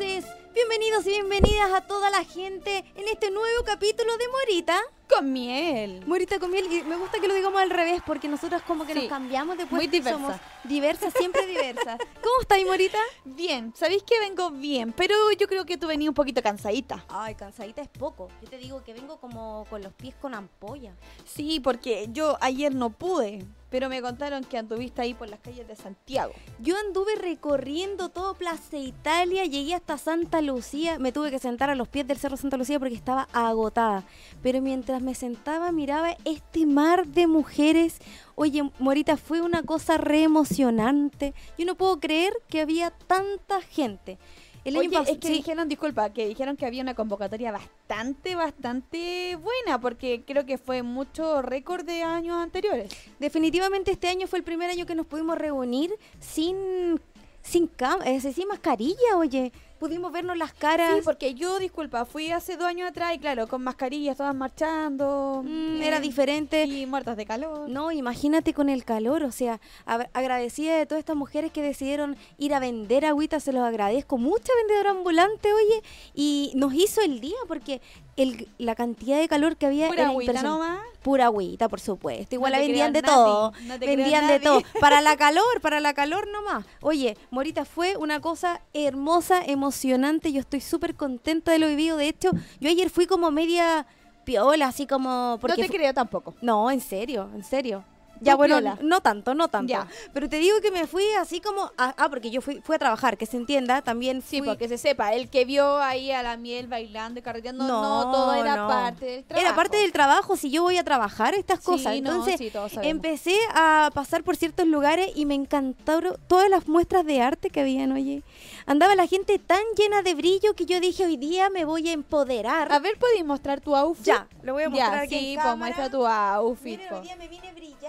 Entonces, bienvenidos y bienvenidas a toda la gente en este nuevo capítulo de Morita. Con miel. Morita con miel, y me gusta que lo digamos al revés porque nosotros como que Sí. nos cambiamos de Muy diversa. somos diversas, siempre diversas. ¿Cómo estáis, Morita? Bien, ¿sabéis que vengo bien? Pero yo creo que tú venías un poquito cansadita. Ay, cansadita es poco. Yo te digo que vengo como con los pies con ampolla. Sí, porque yo ayer no pude, pero me contaron que anduviste ahí por las calles de Santiago. Yo anduve recorriendo todo Plaza Italia, llegué hasta Santa Lucía, me tuve que sentar a los pies del Cerro Santa Lucía porque estaba agotada. Pero mientras me sentaba miraba este mar de mujeres. Oye, Morita, fue una cosa re emocionante. Yo no puedo creer que había tanta gente. El año Oye, es que sí, dijeron, disculpa, que dijeron que había una convocatoria bastante, bastante buena, porque creo que fue mucho récord de años anteriores. definitivamente este año fue el primer año que nos pudimos reunir sin sin cam- eh, sin mascarilla, oye. Pudimos vernos las caras. Sí, porque yo, disculpa, fui hace dos años atrás y claro, con mascarillas, todas marchando. Mm, eh, era diferente. Y muertas de calor. No, imagínate con el calor, o sea, agradecida de todas estas mujeres que decidieron ir a vender agüita, se los agradezco. Mucha vendedora ambulante, oye, y nos hizo el día porque el, la cantidad de calor que había Pura era agüita nomás. Pura agüita, por supuesto. Igual No la vendían de todo. no vendían de todo. Para la calor, para la calor nomás. Oye, Morita, fue una cosa hermosa, emocionante. Yo estoy súper contenta de lo vivido. De hecho, yo ayer fui como media piola, así como... Porque no te creo tampoco. no, en serio, en serio. Ya, bueno, piola. no tanto, no tanto. Ya. Pero te digo que me fui así como... a- ah, porque yo fui, fui a trabajar, que se entienda, también Sí, porque se sepa, el que vio ahí a la miel bailando y carreteando, no, todo era no. parte del trabajo. Era parte del trabajo, si yo voy a trabajar estas Sí, cosas. no, Entonces, sí, empecé a pasar por ciertos lugares y me encantaron todas las muestras de arte que habían, oye. Andaba la gente tan llena de brillo que yo dije, hoy día me voy a empoderar. A ver, ¿podéis mostrar tu outfit? ya, lo voy a mostrar Ya, aquí sí, en pues cámara. muestra tu outfit. Miren, hoy día me vine brillante.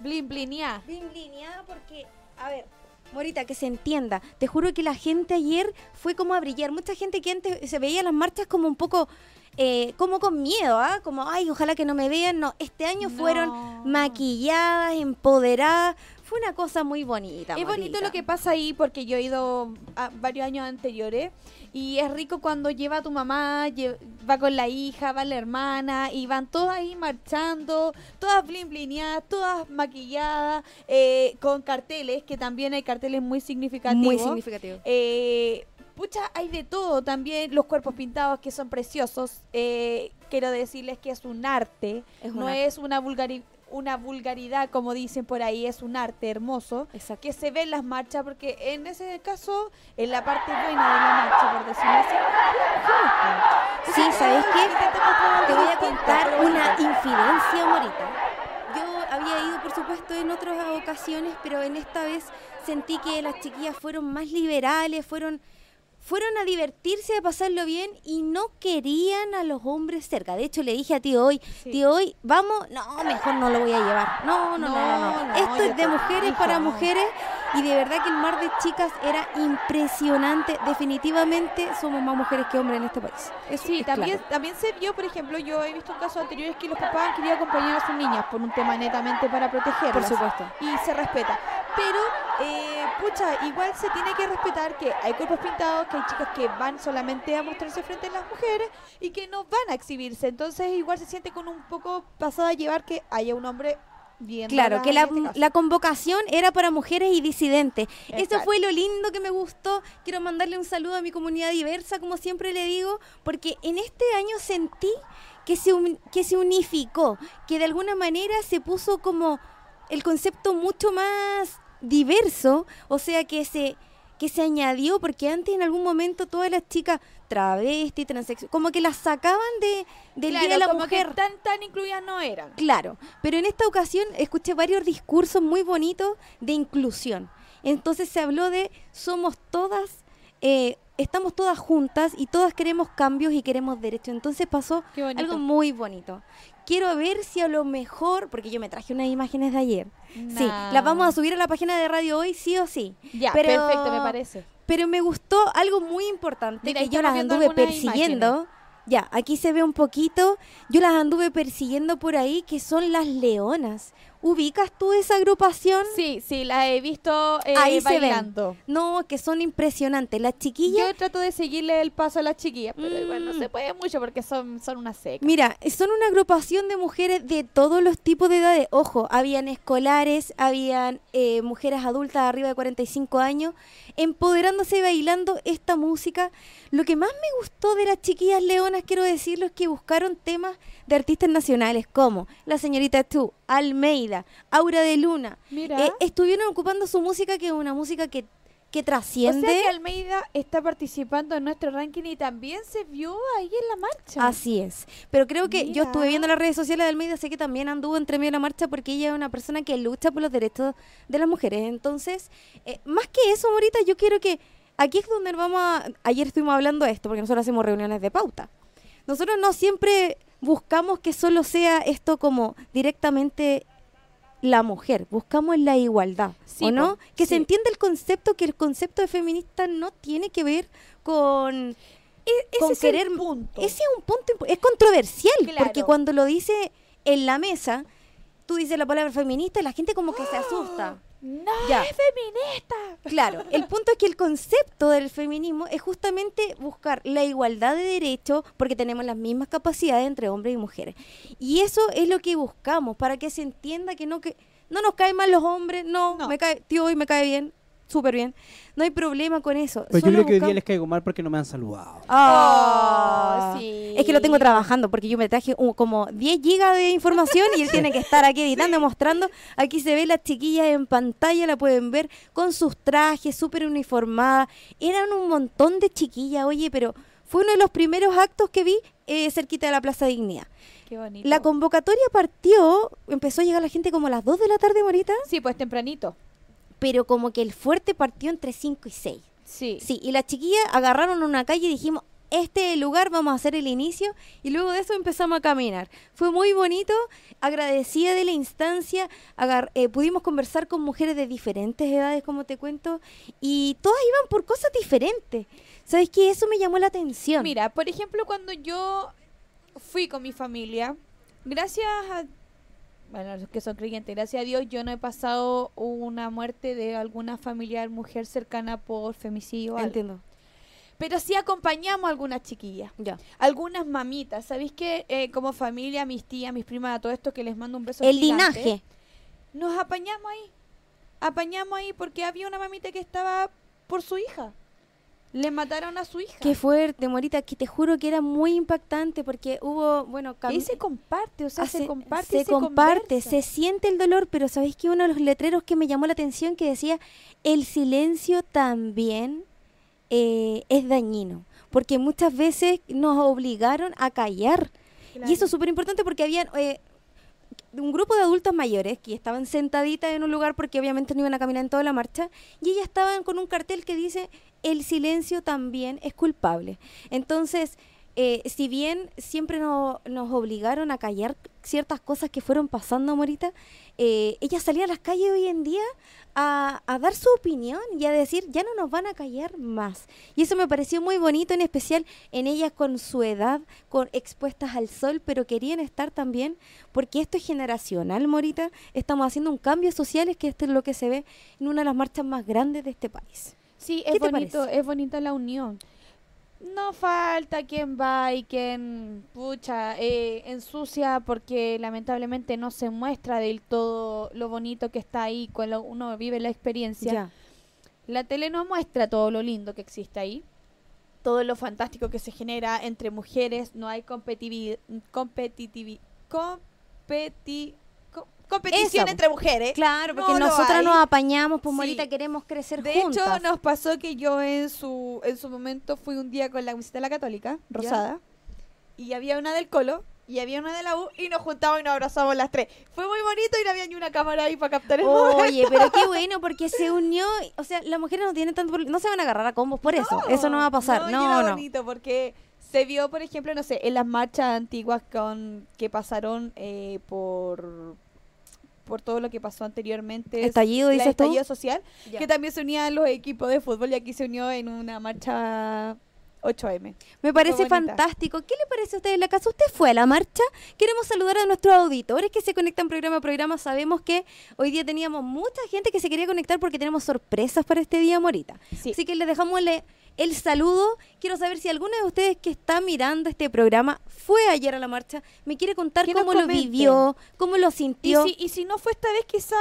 Blin, blin, porque, a ver, Morita, que se entienda. Te juro que la gente ayer fue como a brillar. Mucha gente que antes se veía las marchas como un poco, eh, como con miedo, ¿ah? Como, ay, ojalá que no me vean. No, este año No. fueron maquilladas, empoderadas. Fue una cosa muy bonita. Es bonito lo que pasa ahí porque yo he ido a varios años anteriores y es rico cuando lleva a tu mamá, va con la hija, va la hermana y van todas ahí marchando, todas blin blineadas, todas maquilladas, eh, con carteles, que también hay carteles muy significativos. Muy significativo. Eh, pucha, hay de todo también, los cuerpos pintados que son preciosos. Eh, quiero decirles que es un arte, Es no arte. es una vulgari- una vulgaridad como dicen por ahí, es un arte hermoso Exacto. que se ve en las marchas, porque en ese caso, en la parte buena de la marcha, por decirlo así, Sí, ¿sabes qué? Te voy a contar una infidencia, Morita. Yo había ido, por supuesto, en otras ocasiones, pero en esta vez sentí que las chiquillas fueron más liberales, fueron, fueron a divertirse, a pasarlo bien y no querían a los hombres cerca. De hecho, le dije a tío hoy, Sí. tío hoy, vamos, no, mejor no lo voy a llevar. No, no, no, no. no. No, Esto es de mujeres para mujeres y de verdad que el mar de chicas era impresionante. Definitivamente somos más mujeres que hombres en este país. Eso Sí, es también, claro. también se vio, por ejemplo, yo he visto casos anteriores que los papás han querido acompañar a sus niñas por un tema netamente para protegerlas. Por supuesto. Y se respeta. Pero, eh, pucha, igual se tiene que respetar que hay cuerpos pintados, que hay chicas que van solamente a mostrarse frente a las mujeres y que no van a exhibirse. Entonces, igual se siente con un poco pasada a llevar que haya un hombre Claro, que la, la convocación era para mujeres y disidentes. Eso fue lo lindo que me gustó. Quiero mandarle un saludo a mi comunidad diversa, como siempre le digo, porque en este año sentí que se, un- que se unificó, que de alguna manera se puso como el concepto mucho más diverso, o sea, que se que se añadió, porque antes en algún momento todas las chicas travesti, transexuales, como que las sacaban de, del Día de la como Mujer. que tan, tan incluidas no eran. Claro, pero en esta ocasión escuché varios discursos muy bonitos de inclusión. Entonces se habló de somos todas, eh, estamos todas juntas y todas queremos cambios y queremos derechos. Entonces pasó algo muy bonito. Quiero ver si a lo mejor, porque yo me traje unas imágenes de ayer. Sí, las vamos a subir a la página de radio hoy, sí o sí. Ya, Pero- perfecto, me parece. Pero me gustó algo muy importante Mira, que yo las anduve persiguiendo. Ya, aquí se ve un poquito. Yo las anduve persiguiendo por ahí, que son las leonas. ¿Ubicas tú esa agrupación? Sí, sí, la he visto eh, Ahí se ven. bailando. No, que son impresionantes. Las chiquillas, Yo trato de seguirle el paso a las chiquillas, pero igual no Mm. se puede mucho porque son, son una seca. mira, son una agrupación de mujeres de todos los tipos de edades. Ojo, habían escolares, habían eh, mujeres adultas arriba de 45 años, empoderándose y bailando esta música. Lo que más me gustó de las chiquillas leonas, quiero decirlo, es que buscaron temas de artistas nacionales como la señorita Tú, Almeida, Aura de Luna. Eh, estuvieron ocupando su música, que es una música que, que o trasciende. sea que Almeida está participando en nuestro ranking y también se vio ahí en la marcha. Así es. Pero creo que yo estuve viendo las redes sociales de Almeida, sé que también anduvo entre medio de la marcha porque ella es una persona que lucha por los derechos de las mujeres. Entonces, eh, más que eso, Morita, yo quiero que aquí es donde vamos a... Ayer estuvimos hablando de esto porque nosotros hacemos reuniones de pauta. Nosotros no siempre buscamos que solo sea esto como directamente la mujer, buscamos la igualdad, Sí, ¿o no? po, Que se entienda el concepto que el concepto de feminista no tiene que ver con E- con ese es querer- el punto. ese es un punto, es controversial, Claro. porque cuando lo dice en la mesa, tú dices la palabra feminista y la gente como que se asusta. No Ya. es feminista. Claro, el punto es que el concepto del feminismo es justamente buscar la igualdad de derechos porque tenemos las mismas capacidades entre hombres y mujeres. Y eso es lo que buscamos, para que se entienda que no que no nos caen mal los hombres, no, No. me cae, tío, hoy me cae bien, súper bien. No hay problema con eso. Pues yo Solo creo que hoy día les caigo mal porque no me han saludado. Ah. Oh, sí. Es que lo tengo trabajando porque yo me traje un- como 10 gigas de información y él tiene que estar aquí editando, mostrando. Aquí se ve las chiquillas en pantalla, la pueden ver con sus trajes, súper uniformadas. Eran un montón de chiquillas, oye, pero fue uno de los primeros actos que vi eh, cerquita de la Plaza Dignidad. Qué bonito. La convocatoria partió, empezó a llegar la gente como a las 2 de la tarde, Morita, Sí, pues tempranito. Pero como que el fuerte partió entre 5 y 6. Sí. Sí, y las chiquillas agarraron una calle y dijimos, este lugar, vamos a hacer el inicio. Y luego de eso empezamos a caminar. Fue muy bonito, agradecida de la instancia. eh, pudimos conversar con mujeres de diferentes edades, como te cuento, y todas iban por cosas diferentes. ¿Sabes qué? Eso me llamó la atención. Mira, por ejemplo, cuando yo fui con mi familia, gracias a, bueno, los que son creyentes, gracias a Dios, yo no he pasado una muerte de alguna familiar mujer cercana por femicidio. o algo. Entiendo. Pero sí acompañamos a algunas chiquillas, Ya. algunas mamitas. ¿Sabéis que eh, como familia, mis tías, mis primas, a todo esto que les mando un beso El gigante, linaje. Nos apañamos ahí. Apañamos ahí porque había una mamita que estaba por su hija. Le mataron a su hija. Qué fuerte, Morita, que te juro que era muy impactante porque hubo, bueno, Y se comparte, o sea, se, se, comparte. y se se comparte, conversa. se siente el dolor, pero ¿sabéis que uno de los letreros que me llamó la atención que decía, el silencio también eh, es dañino? Porque muchas veces nos obligaron a callar. Y eso es súper importante porque habían eh, un grupo de adultas mayores que estaban sentaditas en un lugar porque obviamente no iban a caminar en toda la marcha y ellas estaban con un cartel que dice el silencio también es culpable. Entonces, eh, si bien siempre no- nos obligaron a callar ciertas cosas que fueron pasando, Morita, eh, ellas salían a las calles hoy en día a, dar su opinión y a decir, ya no nos van a callar más. Y eso me pareció muy bonito, en especial en ellas con su edad, con expuestas al sol, pero querían estar también, porque esto es generacional, Morita. Estamos haciendo un cambio social, es que esto es lo que se ve en una de las marchas más grandes de este país. Sí, ¿Qué es bonito, parece? es bonita la unión. No falta quien va y quien, pucha, eh, ensucia porque lamentablemente no se muestra del todo lo bonito que está ahí cuando uno vive la experiencia. Ya. La tele no muestra todo lo lindo que existe ahí, todo lo fantástico que se genera entre mujeres, no hay competitividad, competitivi- competi- co- competición entre mujeres. Claro, porque No nosotras nos apañamos, pues Sí. Morita, queremos crecer De juntas. hecho, nos pasó que yo en su, en su momento fui un día con la camiseta de la católica, rosada, y había una del Colo, y había una de la U, y nos juntamos y nos abrazamos las tres. Fue muy bonito y no había ni una cámara ahí para captar el momento. Oye, pero qué bueno, porque se unió, o sea, las mujeres no tienen tanto, no se van a agarrar a combos por eso, eso no va a pasar, no, era no. bonito porque se vio, por ejemplo, no sé, en las marchas antiguas con que pasaron eh, por por todo lo que pasó anteriormente. Estallido, dices tú. estallido social, Ya. que también se unían los equipos de fútbol y aquí se unió en una marcha 8M. Me parece fantástico. ¿Qué le parece a usted en la casa? ¿Usted fue a la marcha? Queremos saludar a nuestros auditores que se conectan programa a programa. Sabemos que hoy día teníamos mucha gente que se quería conectar porque tenemos sorpresas para este día, Morita. Sí. Así que les dejamos el, el saludo. Quiero saber si alguno de ustedes que está mirando este programa fue ayer a la marcha, me quiere contar cómo lo vivió, cómo lo Y sintió. si, y si no fue esta vez, quizás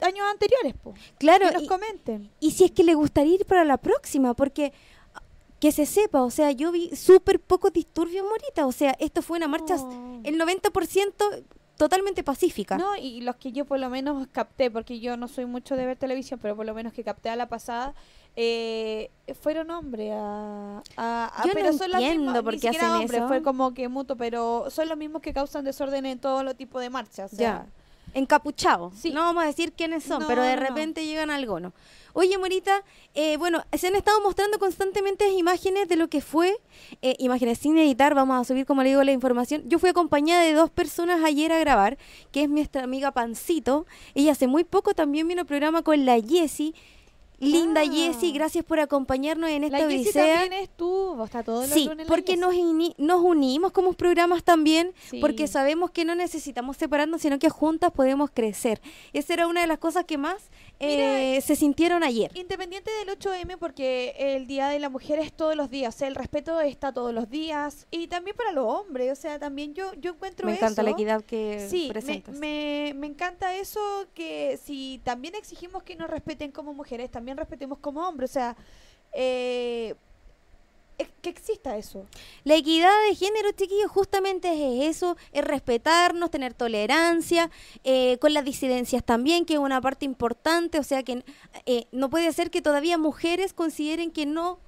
años anteriores, po. claro, que nos y- comenten. y si es que le gustaría ir para la próxima, porque ah, que se sepa, o sea, yo vi súper poco disturbios, Morita, o sea, esto fue una marcha, No. el 90% totalmente pacífica. No, y los que yo por lo menos capté, porque yo no soy mucho de ver televisión, pero por lo menos que capté a la pasada, eh, fueron hombres a, a- a- Yo no pero son los entiendo mismos, ni siquiera hacen hombres, eso. fue como que mutuo, pero son los mismos que causan desorden en todo los tipos de marchas. o sea, Encapuchados. Sí. No vamos a decir quiénes son, No, pero de no, no. repente llegan algunos. Oye, Morita, eh, bueno, se han estado mostrando constantemente imágenes de lo que fue, eh, imágenes sin editar, vamos a subir, como le digo, la información. Yo fui acompañada de dos personas ayer a grabar, que es nuestra amiga Pancito. Ella hace muy poco también vino al programa con la Jessie. Linda Ah. Jessie, gracias por acompañarnos en esta la odisea. también estuvo, está todos los Sí, lunes porque nos, nos unimos como programas también, Sí. porque sabemos que no necesitamos separarnos, sino que juntas podemos crecer. Esa era una de las cosas que más eh, se sintieron ayer. Independiente del 8M, porque el Día de la Mujer es todos los días, o sea, el respeto está todos los días, y también para los hombres, o sea, también yo, yo encuentro Me encanta la equidad que Sí, me, presentas. me, me encanta eso que si también exigimos que nos respeten como mujeres, también respetemos como hombres, o sea, eh, que exista eso. La equidad de género, chiquillos, justamente es eso, es respetarnos, tener tolerancia, eh, con las disidencias también, que es una parte importante, o sea que eh, no puede ser que todavía mujeres consideren que no,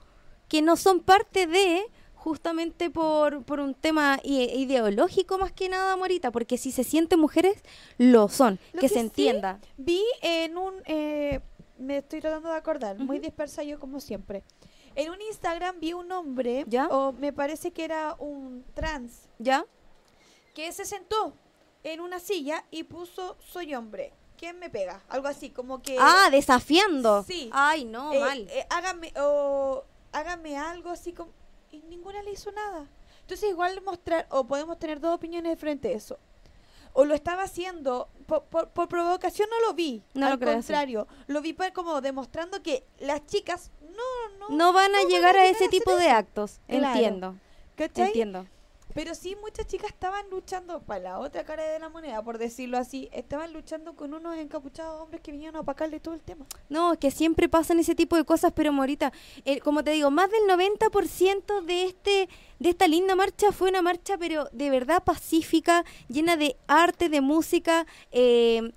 que no son parte de justamente por, por un tema i- ideológico más que nada, Morita, porque si se sienten mujeres, lo son, Lo que, que se sí, entienda. Vi en un, eh, me estoy tratando de acordar, muy dispersa yo como siempre. En un Instagram vi un hombre, ¿Ya? o me parece que era un trans, ¿Ya? que se sentó en una silla y puso soy hombre. ¿Quién me pega? Algo así, como que Ah, desafiando. Sí. Ay, no, eh, mal. eh, hágame o hágame algo así como y ninguna le hizo nada. Entonces igual mostrar o podemos tener dos opiniones frente a eso. O lo estaba haciendo por, por- por provocación no lo vi, No al lo contrario, lo vi como demostrando que las chicas no no no van a no llegar a ese tipo de actos. Claro. Entiendo. ¿cachai? Entiendo. Pero sí, muchas chicas estaban luchando para la otra cara de la moneda, por decirlo así. Estaban luchando con unos encapuchados hombres que vinieron a opacarle todo el tema. No, es que siempre pasan ese tipo de cosas, pero Morita, eh, como te digo, más del 90% de este de esta linda marcha fue una marcha, pero de verdad pacífica, llena de arte, de música. eh,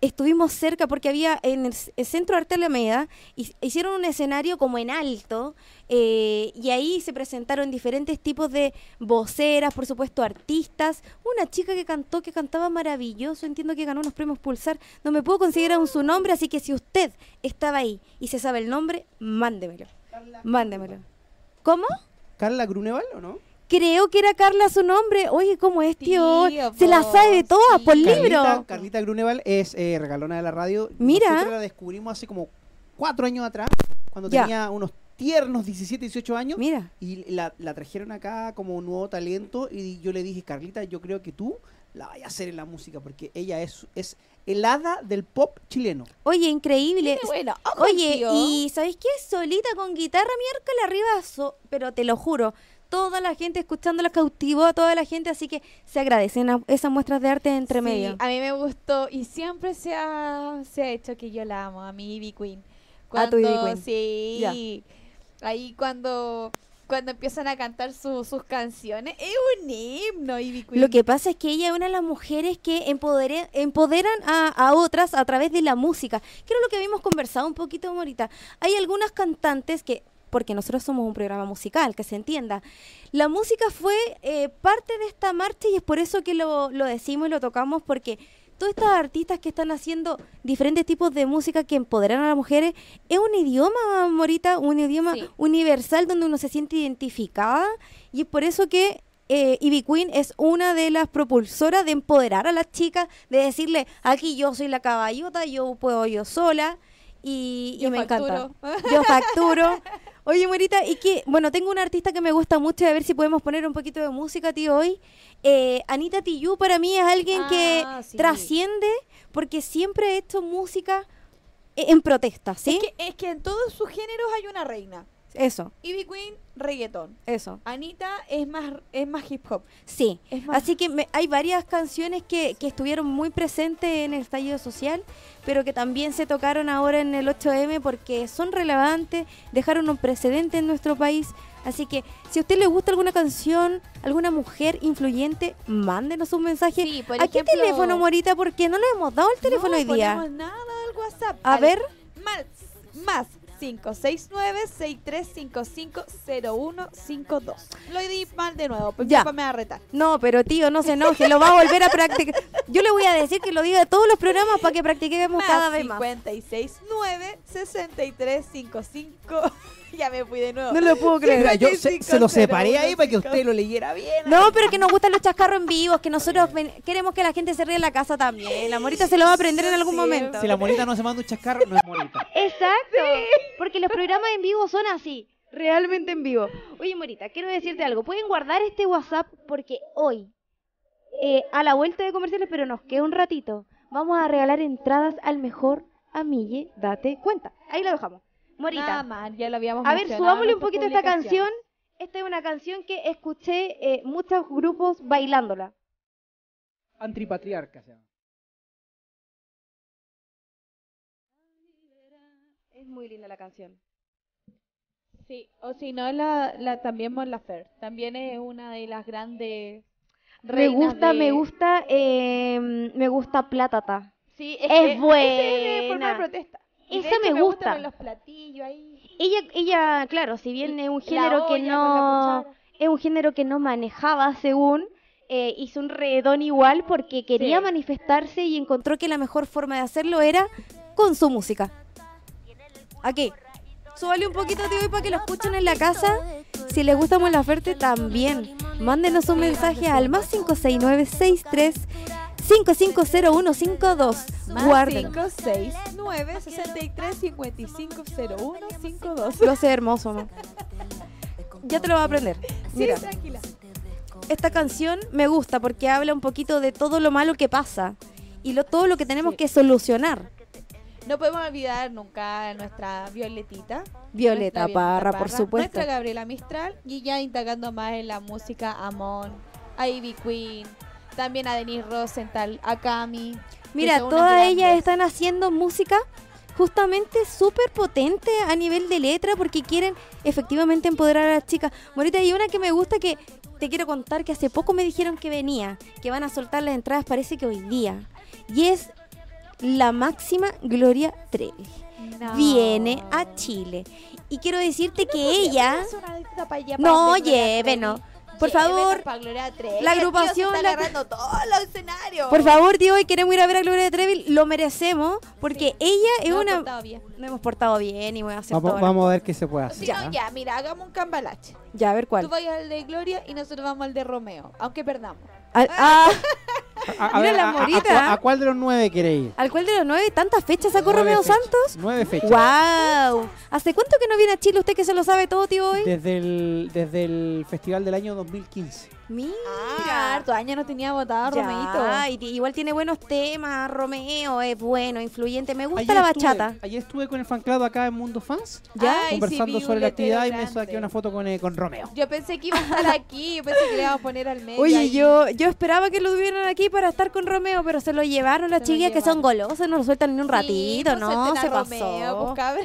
estuvimos cerca porque había en el, Centro de Arte Alameda, hi- hicieron un escenario como en alto, eh, y ahí se presentaron diferentes tipos de voceras, por supuesto, artistas. Una chica que cantó, que cantaba maravilloso, entiendo que ganó unos premios Pulsar. No me puedo conseguir aún su nombre, así que si usted estaba ahí y se sabe el nombre, mándemelo. Mándemelo. ¿Cómo? ¿Carla Grunewald o no? Creo que era Carla su nombre. Oye, ¿cómo es, tío? Tío, Se la sabe de todas sí. por Carlita, libro. Carlita Grunewald es eh, regalona de la radio. Mira. Nosotros la descubrimos hace como cuatro años atrás, cuando Ya. tenía unos tiernos 17, 18 años. Mira. Y la, la trajeron acá como un nuevo talento. Y yo le dije, Carlita, yo creo que tú la vayas a hacer en la música, porque ella es, es el hada del pop chileno. Oye, increíble. Bueno, Oye, tío. y ¿sabéis qué? Solita con guitarra miércoles arriba, so- pero te lo juro, toda la gente escuchándola cautivó a toda la gente, así que se agradecen a- esas muestras de arte entre Sí, medio. a mí me gustó y siempre se ha, se ha hecho que yo la amo, a mi Ivy Queen. A tu Ivy Cuando- Queen. Sí. Ahí cuando cuando empiezan a cantar su- sus canciones, es un himno Ivy Queen. Lo que pasa es que ella es una de las mujeres que empodere- empoderan a, a otras a través de la música, era lo que habíamos conversado un poquito ahorita. Hay algunas cantantes que, porque nosotros somos un programa musical, que se entienda, la música fue eh, parte de esta marcha y es por eso que lo, lo decimos y lo tocamos, porque todas estas artistas que están haciendo diferentes tipos de música que empoderan a las mujeres, es un idioma, Morita, un idioma Sí. universal donde uno se siente identificada y es por eso que eh, Ivy Queen es una de las propulsoras de empoderar a las chicas, de decirle, aquí yo soy la caballota, yo puedo yo sola y, y me encanta. facturo. Yo facturo. Oye, Morita, y que, bueno, tengo una artista que me gusta mucho, a ver si podemos poner un poquito de música, tío, hoy. Eh, Anita Tijoux para mí es alguien que Ah, sí. trasciende porque siempre ha hecho música eh, en protesta, ¿sí? Es, que, es que en todos sus géneros hay una reina. Eso, Ivy Queen, reggaetón. eso. Anita es más, es más hip hop. Sí, más- así que me- hay varias canciones que, que estuvieron muy presentes en el estallido social, pero que también se tocaron ahora en el 8M porque son relevantes, dejaron un precedente en nuestro país. Así que si a usted le gusta alguna canción, alguna mujer influyente, mándenos un mensaje. Sí, por ¿A qué ejemplo- teléfono, Morita? Porque no le hemos dado el teléfono no hoy día. ponemos nada al WhatsApp. A ver. Más, más 569-6355-0152. Lo di mal de nuevo, porque Ya. me va a retar. No, pero tío, no se enoje, lo va a volver a practicar. Yo le voy a decir que lo diga de todos los programas para que practiquemos cada vez más. 569-6355. ya me fui de nuevo. No lo puedo creer. Mira, yo se, 55, se lo separé ahí para que 01, usted lo leyera bien. No, pero que nos gustan los chascarros en vivo, es que nosotros ven- queremos que la gente se ríe en la casa también. La morita se lo va a aprender en algún Sí, momento. Si la monita no se manda un chascarro, no es monita. Exacto, porque los programas en vivo son así, realmente en vivo. Oye, Morita, quiero decirte algo. Pueden guardar este WhatsApp porque hoy, eh, a la vuelta de comerciales, pero nos queda un ratito, vamos a regalar entradas al mejor Amille, date cuenta. Ahí lo dejamos. Morita. Nada más, ya lo habíamos A ver, subámosle un poquito esta canción. Esta es una canción que escuché eh, muchos grupos bailándola. Antipatriarca se llama. Es muy linda la canción. Sí, o si no, la, la, también Mon Laferte. También es una de las grandes. Me reinas gusta, de- me gusta, eh, me gusta Platata. Sí, Es que esa es buena. forma de protesta. Esa me, gusta. Ella, ella, claro, si bien es un género que no es un género que no manejaba según eh, hizo un redón igual porque quería manifestarse y encontró que la mejor forma de hacerlo era con su música. Aquí, súbale un poquito de hoy para que lo escuchen en la casa. Si les gusta Mon Laferte también, mándenos un mensaje al más 569 63 550152. Guarden. 56 9 63 55 01 52. Lo hace hermoso. Ya te lo vas a aprender. Mira. Esta canción me gusta porque habla un poquito de todo lo malo que pasa y lo, todo lo que tenemos que solucionar. No podemos olvidar nunca nuestra Violetita. Violeta, Parra, por supuesto. Nuestra Gabriela Mistral y ya indagando más en la música Amon, a Ivy Queen, también a Denise Rosenthal, a Cami. Mira, todas ellas están haciendo música justamente súper potente a nivel de letra porque quieren efectivamente empoderar a las chicas. Morita, hay una que me gusta que te quiero contar que hace poco me dijeron que venía, que van a soltar las entradas, parece que hoy día. Y es la máxima Gloria Trevi. No. Viene a Chile. Y quiero decirte que ella... Una allá, No, llévenos. Trevi. Por favor, pa' Gloria Trevi. la El tío se agrupación, está la- agarrando todos los escenarios. Por favor, tío, hoy queremos ir a ver a Gloria Trevi, lo merecemos, porque ella es No, una... portado bien. No hemos portado bien y voy a hacer Vamos, todo. vamos a ver qué se puede Si hacer. no, ¿ah? ya, mira, hagamos un cambalache. Ya, a ver Tú cuál. vas al de Gloria y nosotros vamos al de Romeo, aunque perdamos. Al, ah, A, a Mira la a- a- a morita. ¿a, cuál de los nueve queréis ir? ¿Al cual de los nueve? ¿Tantas fechas sacó Nueve Romeo. Santos? Nueve fechas. ¡Wow! ¿Hace cuánto que no viene a Chile usted que se lo sabe todo, tío, hoy? Desde el, desde el festival del año 2015. Mira. Ah, harto años no tenía votado Romeito. igual tiene buenos temas, Romeo es bueno, influyente, me gusta Ayer la estuve- bachata. ayer estuve con el fan club acá en Mundo Fans, ¿Ya? Ay, conversando sobre la actividad y me saqué una foto con, eh, con Romeo. Yo pensé que iba a estar aquí, yo pensé que le íbamos a poner al medio. Oye, ahí. yo, yo esperaba que lo tuvieran aquí para estar con Romeo, pero se lo llevaron las chiquillas que son golosas, no lo sueltan ni un Sí, ratito, no, se Romeo, pasó. pues, cabra.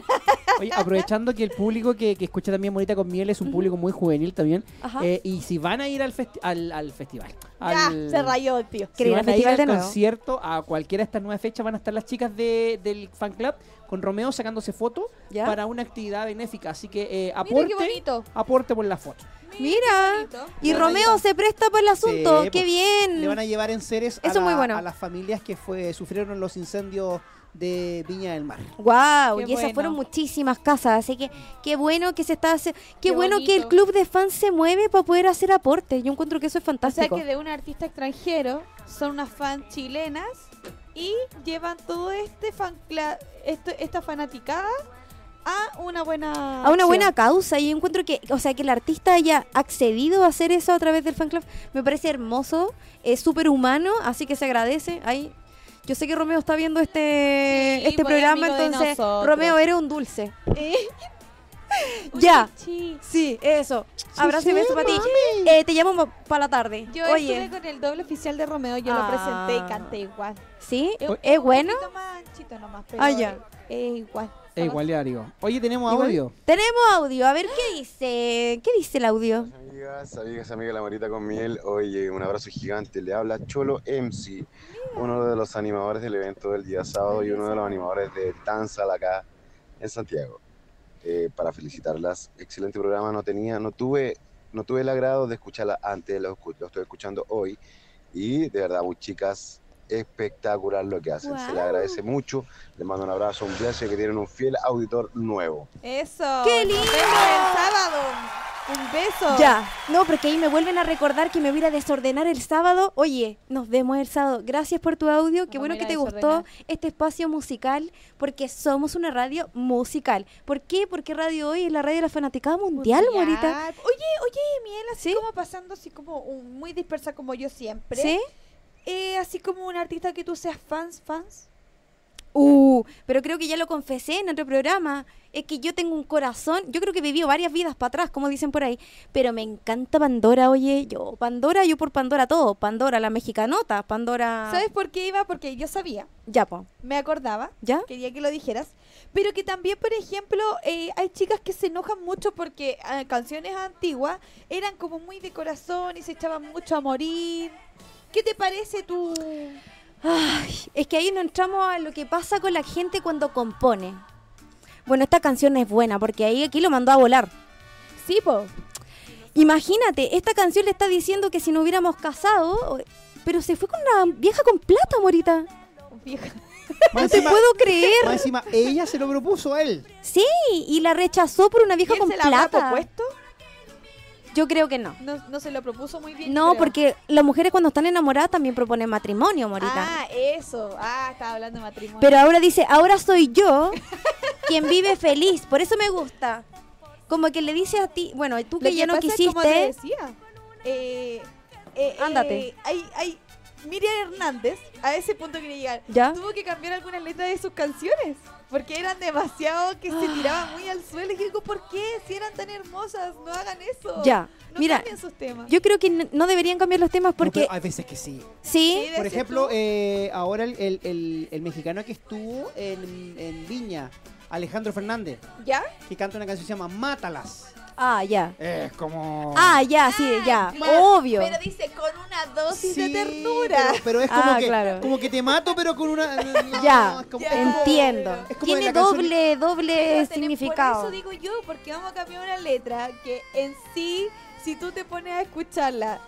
Oye, aprovechando que el público que, que escucha también Bonita con Miel es un público muy juvenil también. Ajá. eh, y si van a ir al, festi- al, al festival, Ya, al- se rayó el tío. Quería si ir al van a ir festival al de nuevo. concierto, a cualquiera de estas nueve fechas van a estar las chicas de, del fan club con Romeo sacándose fotos ¿Ya? para una actividad benéfica. Así que eh, Mira aporte, qué bonito. aporte por la foto. Mira, bonito. y Romeo se presta para el asunto, Sí, qué pues, bien. Le van a llevar en seres a, Eso la- muy bueno. a las familias que fue sufrieron los incendios de Viña del Mar. Wow, Qué y esas bueno. fueron muchísimas casas, así que qué bueno que se está hace- qué, Qué bueno que el club de fans se mueve para poder hacer aportes. Yo encuentro que eso es O sea fantástico. que de un artista extranjero son unas fans chilenas y llevan todo este fan esto- esta fanaticada a una buena a una acción. buena causa y encuentro que, o sea, que el artista haya accedido a hacer eso a través del fan club me parece hermoso, es súper humano, así que se agradece. Ahí, yo sé que Romeo está viendo este, Sí, este pues, programa, entonces. Romeo eres un dulce. Eh. Ya. Sí. Sí, eso. Abrazo y beso para ti. Eh, te llamo para la tarde. Yo Oye, estuve con el doble oficial de Romeo, yo lo Ah. presenté y canté igual. ¿sí? un- ¿Es un bueno? nomás, pero Ah, ya. es igual. Es igualario. Oye, tenemos Igual. audio. Tenemos audio, a ver qué dice. ¿Qué dice el audio? Amigas, amigas, amigas la Marita con miel, oye, un abrazo gigante. Le habla Cholo MC, uno de los animadores del evento del día sábado y uno de los animadores de Danza acá en Santiago. Eh, para felicitarlas, excelente programa. No tenía, no tuve, no tuve el agrado de escucharla antes, lo, estoy escuchando hoy y de verdad, muy chicas, espectacular lo que hacen. Se Guau. agradece mucho. Les mando un abrazo, un beso y que tienen un fiel auditor nuevo. Eso. ¡Qué nos lindo! vemos el sábado. Un beso. Ya, no, porque ahí me vuelven a recordar que me voy a desordenar el sábado. Oye, nos vemos el sábado. Gracias por tu audio. Qué bueno que te gustó este espacio musical, porque somos una radio musical. ¿Por qué? Porque Radio Hoy es la radio de la fanaticada mundial, Morita. Oye, oye, Miel, así ¿Sí? como pasando así como un- muy dispersa como yo siempre. ¿Sí? Eh, así como un artista que tú seas fans, fans. Uh, pero creo que ya lo confesé en otro programa. Es que yo tengo un corazón. Yo creo que he vivido varias vidas para atrás, como dicen por ahí. Pero me encanta Pandora, oye. Yo, Pandora, yo por Pandora todo. Pandora, la mexicanota. Pandora. ¿Sabes por qué iba? Porque yo sabía, Ya, po. me acordaba, ¿Ya? quería que lo dijeras. Pero que también, por ejemplo, eh, hay chicas que se enojan mucho porque eh, canciones antiguas eran como muy de corazón y se echaban mucho a morir. ¿Qué te parece tú? Ay, es que ahí no entramos a lo que pasa con la gente cuando compone. Bueno, esta canción es buena porque ahí aquí lo mandó a volar. Sí, po. Imagínate, esta canción le está diciendo que si no hubiéramos casado, pero se fue con una vieja con plata, Morita. Vieja. No te encima- puedo creer. Más encima, ella se lo propuso a él. Sí, y la rechazó por una vieja ¿Quién con se la habrá plata. propuesto? Yo creo que no. No, no se lo propuso muy bien. No, porque las mujeres cuando están enamoradas también proponen matrimonio, Morita. Ah, eso. Ah, estaba hablando de matrimonio. Pero ahora dice, ahora soy yo quien vive feliz. Por eso me gusta. Como que le dice a ti, bueno, tú que ya no es como te quisiste. decía. Eh, eh, Ándate. eh, hay, hay Miriam Hernández, a ese punto quería llegar. ¿Ya? Tuvo que cambiar algunas letras de sus canciones. Porque eran demasiado que se tiraban muy al suelo. Y digo, ¿por qué? Si eran tan hermosas, no hagan eso. Ya. No Mira, cambien sus temas. yo creo que no deberían cambiar los temas No, porque pero hay veces que sí. sí, Por ejemplo, eh, ahora el, el- el- el mexicano que estuvo en, en Viña, Alejandro Fernández, ¿Ya? que canta una canción que se llama Mátalas. Ah, ya. Es como... Ah, ya, sí, ya. Ma- Obvio. Pero dice con una dosis de Sí, ternura. Pero, pero es como, Ah, que, claro. como que te mato, pero con una... no, Ya, es como- Ya. es como- Entiendo. es como Tiene canción- doble, doble significado. Por eso digo yo, porque vamos a cambiar una letra que en sí, si tú te pones a escucharla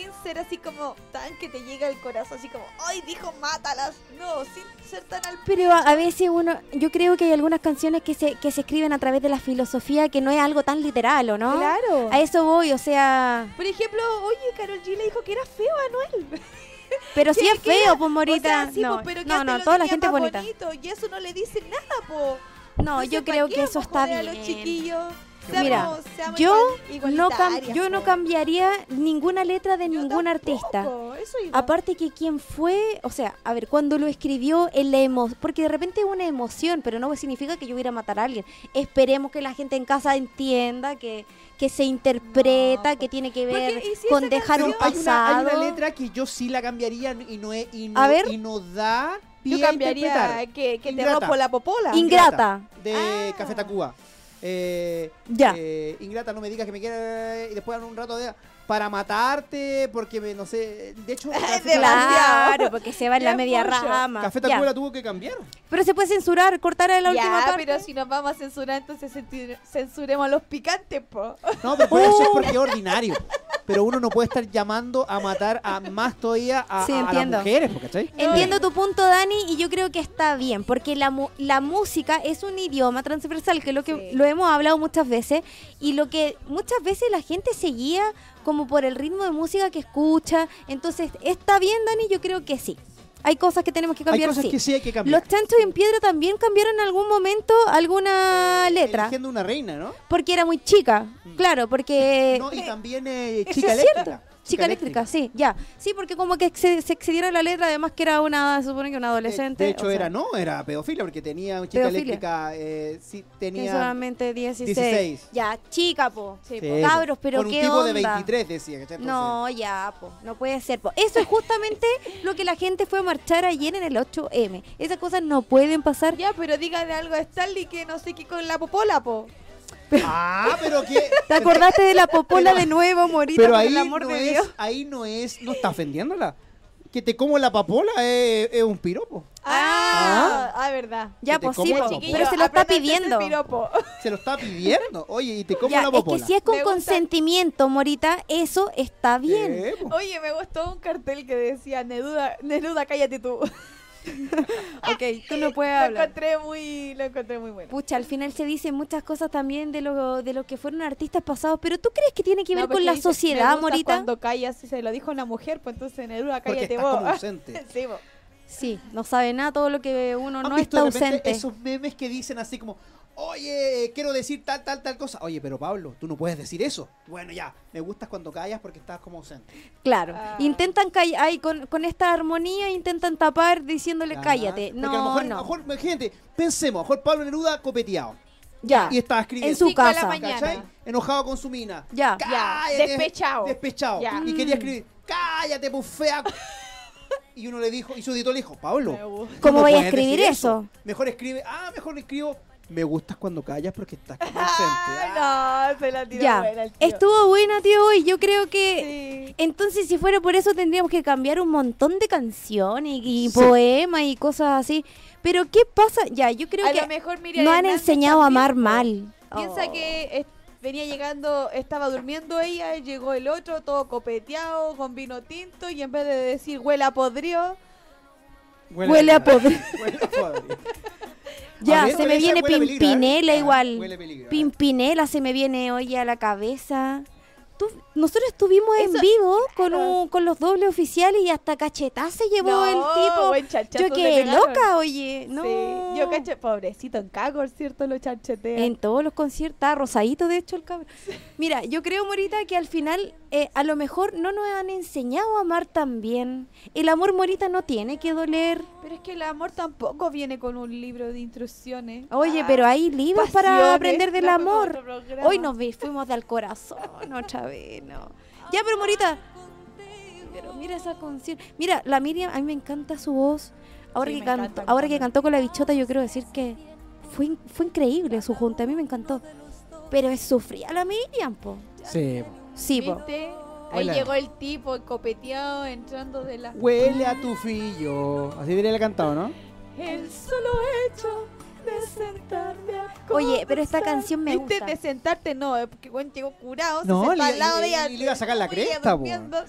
sin ser así como tan que te llega al corazón, así como, ¡ay, dijo mátalas! No, sin ser tan al Pero a, veces uno, yo creo que hay algunas canciones que se, que se escriben a través de la filosofía que no es algo tan literal, ¿o no? Claro. A eso voy, o sea, Por ejemplo, oye, Carol G le dijo que era feo a Anuel. pero si Que- es era- feo, pues Morita. O sea, sí, no, pero no, no, toda la gente es bonita. bonito, y eso no le dice nada, po. No, Entonces, yo ¿para creo que eso está joder a bien. los chiquillos? Mira, Seamos- yo igual- No yo no cambiaría ninguna letra de Yo ningún artista. tampoco. Aparte que quien fue, o sea, a ver, cuando lo escribió, en la emo porque de repente es una emoción, pero no significa que yo hubiera a matar a alguien. Esperemos que la gente en casa entienda que, que se interpreta, No, que tiene que ver ¿y si con dejar un Pero hay una, hay pasado. una letra que yo sí la cambiaría y no, es- y no, A ver. y no da pie Yo cambiaría interpretar. que, que te rompo la popola. Ingrata. De Ah. Café Tacuba. Eh, Ya. eh, Ingrata, no me digas que me quiere y después en un rato de para matarte porque me, no sé, de hecho Claro, porque se va en la media mucho. rama. Café. Tacuba la tuvo que cambiar. Pero se puede censurar, cortar a la última ya, parte. pero si nos vamos a censurar, entonces censuremos a los picantes, po. No, pero por eso es porque es ordinario. Pero uno no puede estar llamando a matar a más todavía a, Sí, a- a las entiendo. mujeres, ¿cachai? Entiendo tu punto, Dani, y yo creo que está bien, porque la, mu- la música es un idioma transversal, que es lo que Sí. lo hemos hablado muchas veces, y lo que muchas veces la gente se guía como por el ritmo de música que escucha. Entonces, ¿está bien, Dani? Yo creo que sí. Hay cosas que tenemos que Hay cambiar, cosas sí. que sí hay que cambiar. Los chanchos en piedra también cambiaron en algún momento alguna letra, Eligiendo una reina, ¿no? porque era muy chica, claro, porque... No, y también eh, chica eléctrica. Chica eléctrica, sí, ya. Sí, porque como que se, se excediera la letra, además que era una, se supone que una De, adolescente. de hecho, o sea, era no, era pedofilia, porque tenía una chica Pedofilia. eléctrica, eh, sí, que tenía. solamente 16. 16. Ya, chica, po. Sí, Sí, po. Cabros, pero Con un qué tipo de onda. 23, decía. No, ya, po. No puede ser, po. Eso es justamente lo que la gente fue a marchar ayer en el 8M. Esas cosas no pueden pasar. Ya, pero dígale algo a Stanley que no sé qué con la popola, po. Ah, pero que. ¿Te acordaste de la popola Pero- de nuevo, Morita? Pero por ahí el amor no de es, Dios. ahí no es, no está ofendiéndola. Que te como la papola es, es un piropo. Ah, ah, verdad. Ya, pues sí, popola. Chiquillo, pero se lo está pidiendo. Se lo está pidiendo. Oye, y te como Ya, la es que si es con Me gusta- consentimiento, Morita, eso está bien. Eh, po. Oye, me gustó un cartel que decía Neruda, Neruda, cállate tú. Ok, tú no puedes Lo hablar. encontré muy, lo encontré muy bueno. Pucha, al final se dicen muchas cosas también de lo, de lo que fueron artistas pasados, pero ¿tú crees que tiene que ver No, con la dice, "Me sociedad, gusta Morita? Cuando callas, si se lo dijo una mujer, pues entonces Neruda, cállate vos. como ausente. sí, vos. Sí, no sabe nada todo lo que uno ¿Han no está ausente. esos memes que dicen así como, oye, quiero decir tal, tal, tal cosa? Oye, pero Pablo, tú no puedes decir eso. Bueno, ya, me gustas cuando callas porque estás como ausente. Claro, Ah. intentan callar, ay, con, con esta armonía intentan tapar diciéndole Ah, cállate. porque a lo No, mejor, a lo no. mejor, imagínate, pensemos, a lo mejor Pablo Neruda copeteado. Ya, Y estaba escribiendo. en su casa. ¿Cachai? Enojado con su mina. Ya. Ya, Cállate, despechado. Despechado. Ya. Y quería escribir, cállate, pues fea. Y uno le dijo, y su editor le dijo, Pablo. ¿Cómo no vaya a escribir decir eso? Mejor escribe, ah, mejor escribo, me gustas cuando callas porque estás como. Ah, no, se la tiró Ya, buena el tío. estuvo buena, tío, y yo creo que... Sí. Entonces, si fuera por eso, tendríamos que cambiar un montón de canciones y, Sí. poemas y cosas así. Pero, ¿qué pasa? Ya, yo creo a que lo mejor Miriam no han enseñado a amar mal. Piensa Oh. que venía llegando, estaba durmiendo ella, llegó el otro, todo copeteado, con vino tinto, y en vez de decir huele a podrido, Huele a podrido. Huele a podrido. Ya, se me viene ¿eh? Pimpinela Ah, igual. Pimpinela se me viene hoy a la cabeza. Tú- nosotros estuvimos en vivo con, un- con los dobles oficiales y hasta cachetá se llevó No, el tipo. Yo quedé loca, oye. No. Sí, yo caché, pobrecito, en Cagor, ¿cierto? Lo chanchetean. En todos los conciertos, rosadito de hecho el cabrón. Mira, yo creo, Morita, que al final eh, a lo mejor no nos han enseñado a amar tan bien. El amor, Morita, no tiene que doler. Pero es que el amor tampoco viene con un libro de instrucciones. Oye, Ah, pero hay libros para aprender del amor. Hoy nos fuimos del corazón otra vez, no. Ya, pero Morita. Pero mira esa canción. Mira, la Miriam, a mí me encanta su voz. Ahora, Sí, que, cantó, ahora que cantó con la bichota, yo quiero decir que fue, in- fue increíble su junta. A mí me encantó. Pero es sufría la Miriam, po. Sí. Sí, po. ¿Viste? Ahí Hola. llegó el tipo copeteado entrando de la... Huele a tu fillo. Así debería haber cantado, ¿no? El solo hecho de sentarme a Oye, pero esta canción me ¿Viste? gusta. De sentarte no, es porque bueno, llegó curado, se No, sentó le, al lado de ella. le iba a sacar la cresta,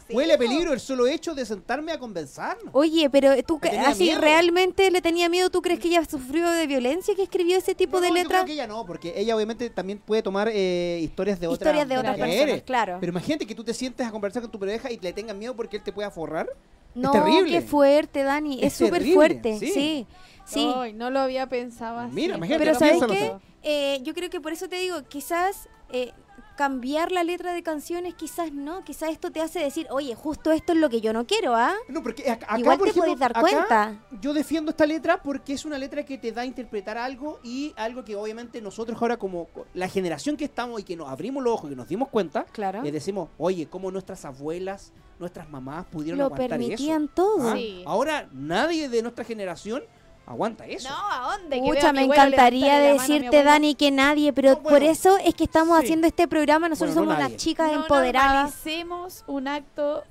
sí, Huele a peligro el solo hecho de sentarme a conversar. Oye, pero tú así miedo. realmente le tenía miedo. ¿Tú crees que ella sufrió de violencia que escribió ese tipo No, de no, yo letra? creo que ella no, porque ella obviamente también puede tomar eh, historias de otras Historias de otras mujeres. personas, claro. Pero imagínate que tú te sientes a conversar con tu pareja y le tengas miedo porque él te pueda forrar. No, terrible. qué fuerte, Dani. Es súper fuerte. sí. Sí, sí. Ay, no lo había pensado así. Mira, imagínate, Pero ¿sabes qué? Eh, yo creo que por eso te digo, quizás eh, cambiar la letra de canciones, quizás no. Quizás esto te hace decir, oye, justo esto es lo que yo no quiero, ¿ah? No, porque ac- acá, Igual por te ejemplo, podéis dar acá cuenta. Yo defiendo esta letra porque es una letra que te da a interpretar algo y algo que obviamente nosotros ahora como la generación que estamos y que nos abrimos los ojos y que nos dimos cuenta, Claro. le decimos, oye, cómo nuestras abuelas, nuestras mamás pudieron Lo aguantar permitían eso. todo. ¿Ah? Sí. Ahora nadie de nuestra generación aguanta eso. No, ¿a dónde? Que Pucha, veo a me encantaría decirte. Dani, que nadie, pero No, bueno. por eso es que estamos Sí. haciendo este programa. Nosotros Bueno, no somos nadie. unas chicas No empoderadas. normalicemos un acto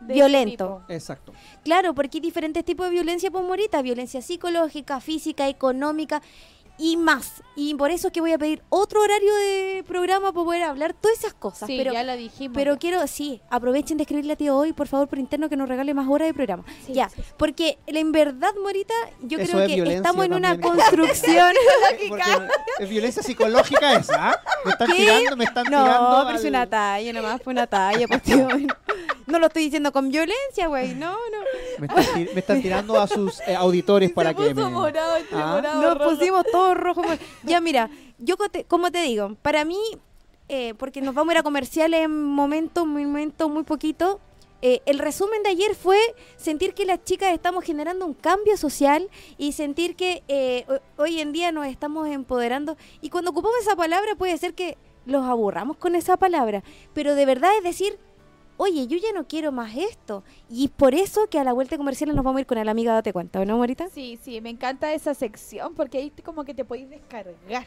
de Violento. Exacto. Claro, porque hay diferentes tipos de violencia, pues Morita, violencia psicológica, física, económica y más. Y por eso es que voy a pedir otro horario de programa para poder hablar todas esas cosas. Sí, pero ya lo dijimos. pero quiero, sí, aprovechen de escribirle a tío hoy, por favor, por interno, que nos regale más horas de programa. Sí, ya, sí, sí. porque en verdad, Morita, yo Eso creo es que estamos en una construcción. Es violencia psicológica esa, ¿ah? Me están ¿Qué? tirando, me están tirando. No, pero es al- una talla, nomás fue una talla, pues tío. No lo estoy diciendo con violencia, güey, no, no. Me están, ti- me están tirando a sus eh, auditores para Se que puso me... morado, Ah. morado, Nos rojo. pusimos todos rojos. Ya, mira, yo como te digo, para mí, eh, porque nos vamos a ir a comerciales en momentos, muy momento muy poquito. eh, el resumen de ayer fue sentir que las chicas estamos generando un cambio social y sentir que eh, ho- hoy en día nos estamos empoderando. Y cuando ocupamos esa palabra puede ser que los aburramos con esa palabra, pero de verdad es decir, oye, yo ya no quiero más esto. Y por eso que a la vuelta de comerciales nos vamos a ir con la amiga Date Cuenta, ¿no, Morita? Sí, sí, me encanta esa sección porque ahí como que te podéis descargar.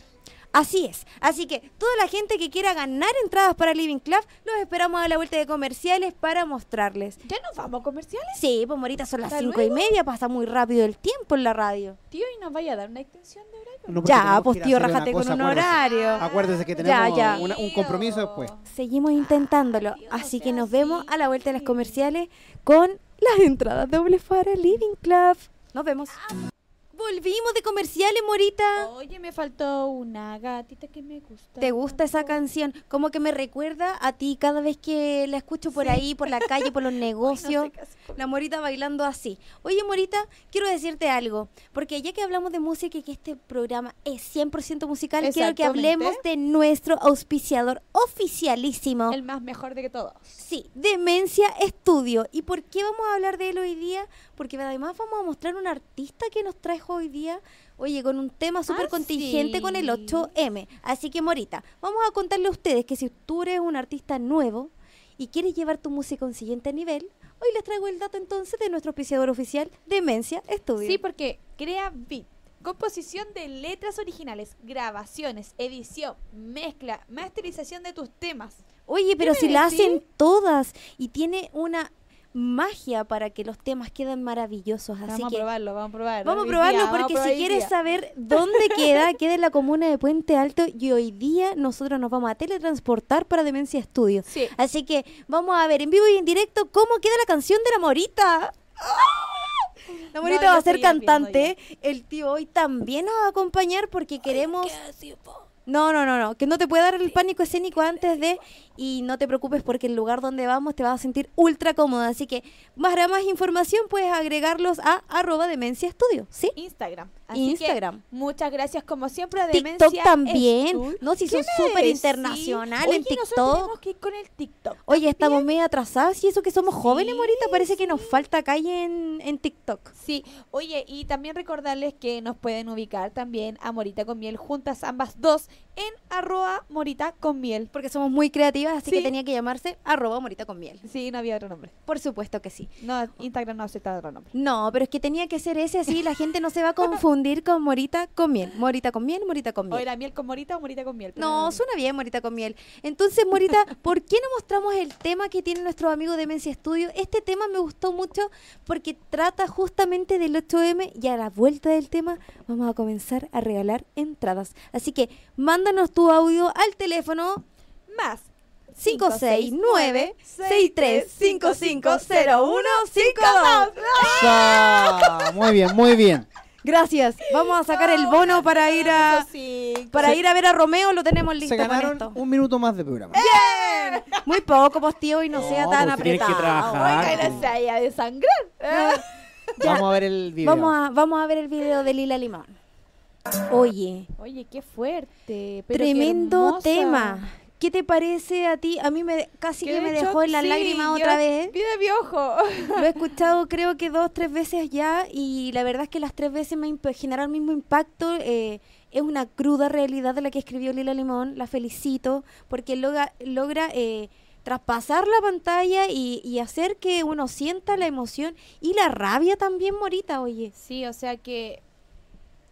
Así es. Así que toda la gente que quiera ganar entradas para Living Club, los esperamos a la vuelta de comerciales para mostrarles. ¿Ya nos vamos a comerciales? Sí, pues Morita son las ¿Hasta cinco y media, pasa muy rápido el tiempo en la radio. Tío, ¿y nos vaya a dar una extensión de? No, Ya, pues tío, rájate con un horario. Acuérdese que tenemos ya. una- un compromiso después. Seguimos intentándolo. Así que nos vemos a la vuelta de las comerciales con las entradas dobles para Living Club. Nos vemos. Volvimos de comerciales, Morita. Oye, me faltó una gatita que me gusta. ¿Te gusta esa canción? Como que me recuerda a ti cada vez que la escucho por Sí. ahí, por la calle, por los Ay, no sé negocios. La Morita bailando así. Oye, Morita, quiero decirte algo. Porque ya que hablamos de música y que este programa es 100% musical, quiero que hablemos de nuestro auspiciador oficialísimo. El más mejor de que todos. Sí, Demencia Estudio. ¿Y por qué vamos a hablar de él hoy día? Porque además vamos a mostrar un artista que nos hoy día, oye, con un tema súper Ah, contingente con el sí. 8M. Así que, Morita, vamos a contarle a ustedes que si tú eres un artista nuevo y quieres llevar tu música a un siguiente nivel, hoy les traigo el dato entonces de nuestro auspiciador oficial, Demencia Estudio. Sí, porque crea beat. Composición de letras originales, grabaciones, edición, mezcla, masterización de tus temas. Oye, pero ¿Qué si la hacen todas y tiene una magia para que los temas queden maravillosos. Así vamos que a probarlo, vamos a probarlo. Vamos a probarlo día, vamos a porque probar si quieres día. saber dónde queda, queda en la comuna de Puente Alto y hoy día nosotros nos vamos a teletransportar para Demencia Studio. Sí. Así que vamos a ver en vivo y en directo cómo queda la canción de la Morita. La Morita No, va a ser cantante. El tío hoy también nos va a acompañar porque queremos... No, no, no, no. Que no te puede dar el pánico escénico antes de. Y no te preocupes porque el lugar donde vamos te vas a sentir ultra cómoda. Así que, para más información, puedes agregarlos a arroba demencia estudio. ¿Sí? Instagram. Así Instagram. Que muchas gracias como siempre a TikTok Demencia también. Estudio. No, si ¿Qué son súper internacional Oye, en TikTok. tenemos que ir con el TikTok. Oye, estamos también. medio atrasadas y eso que somos jóvenes, Sí, Morita. Parece que nos falta calle en, en TikTok. Sí, oye, y también recordarles que nos pueden ubicar también a Morita con Miel juntas ambas dos en arroba Morita con Miel. Porque somos muy creativas, así Sí. que tenía que llamarse arroba morita con miel. Sí, no había otro nombre. Por supuesto que sí. No, Instagram no acepta otro nombre. No, pero es que tenía que ser ese así, la gente no se va a confundir con morita con miel. Morita con miel, morita con O miel. era miel con Morita o Morita con Miel. No, suena bien, Morita con miel. Entonces, Morita, ¿por qué no mostramos el tema que tiene nuestro amigo Demencia Studio? Este tema me gustó mucho porque trata justamente del 8M y a la vuelta del tema vamos a comenzar a regalar entradas. Así que mándanos tu audio al teléfono más 569-63550152. Sa- Muy bien, muy bien. Gracias. Vamos a sacar el bono para ir a para ir a ver a Romeo, lo tenemos listo Se con ganaron esto. un minuto más de programa. Muy poco, pues tío, y no, No, sea tan pues tienes que apretado. trabajar. Oiga, no se haya de sangrar. Ya. Vamos a ver el video. Vamos a, vamos a ver el video de Lila Limón. Oye, Oye, qué fuerte. pero qué tremendo hermosa. tema. ¿Qué te parece a ti? A mí me casi que, me dejó en las sí, lágrimas otra vez. Vi de piojo. Lo he escuchado creo que dos, tres veces ya y la verdad es que las tres veces me generaron el mismo impacto. eh, es una cruda realidad de la que escribió Lila Limón. La felicito porque logra, logra eh, traspasar la pantalla y, y hacer que uno sienta la emoción y la rabia también, Morita, oye. Sí, o sea que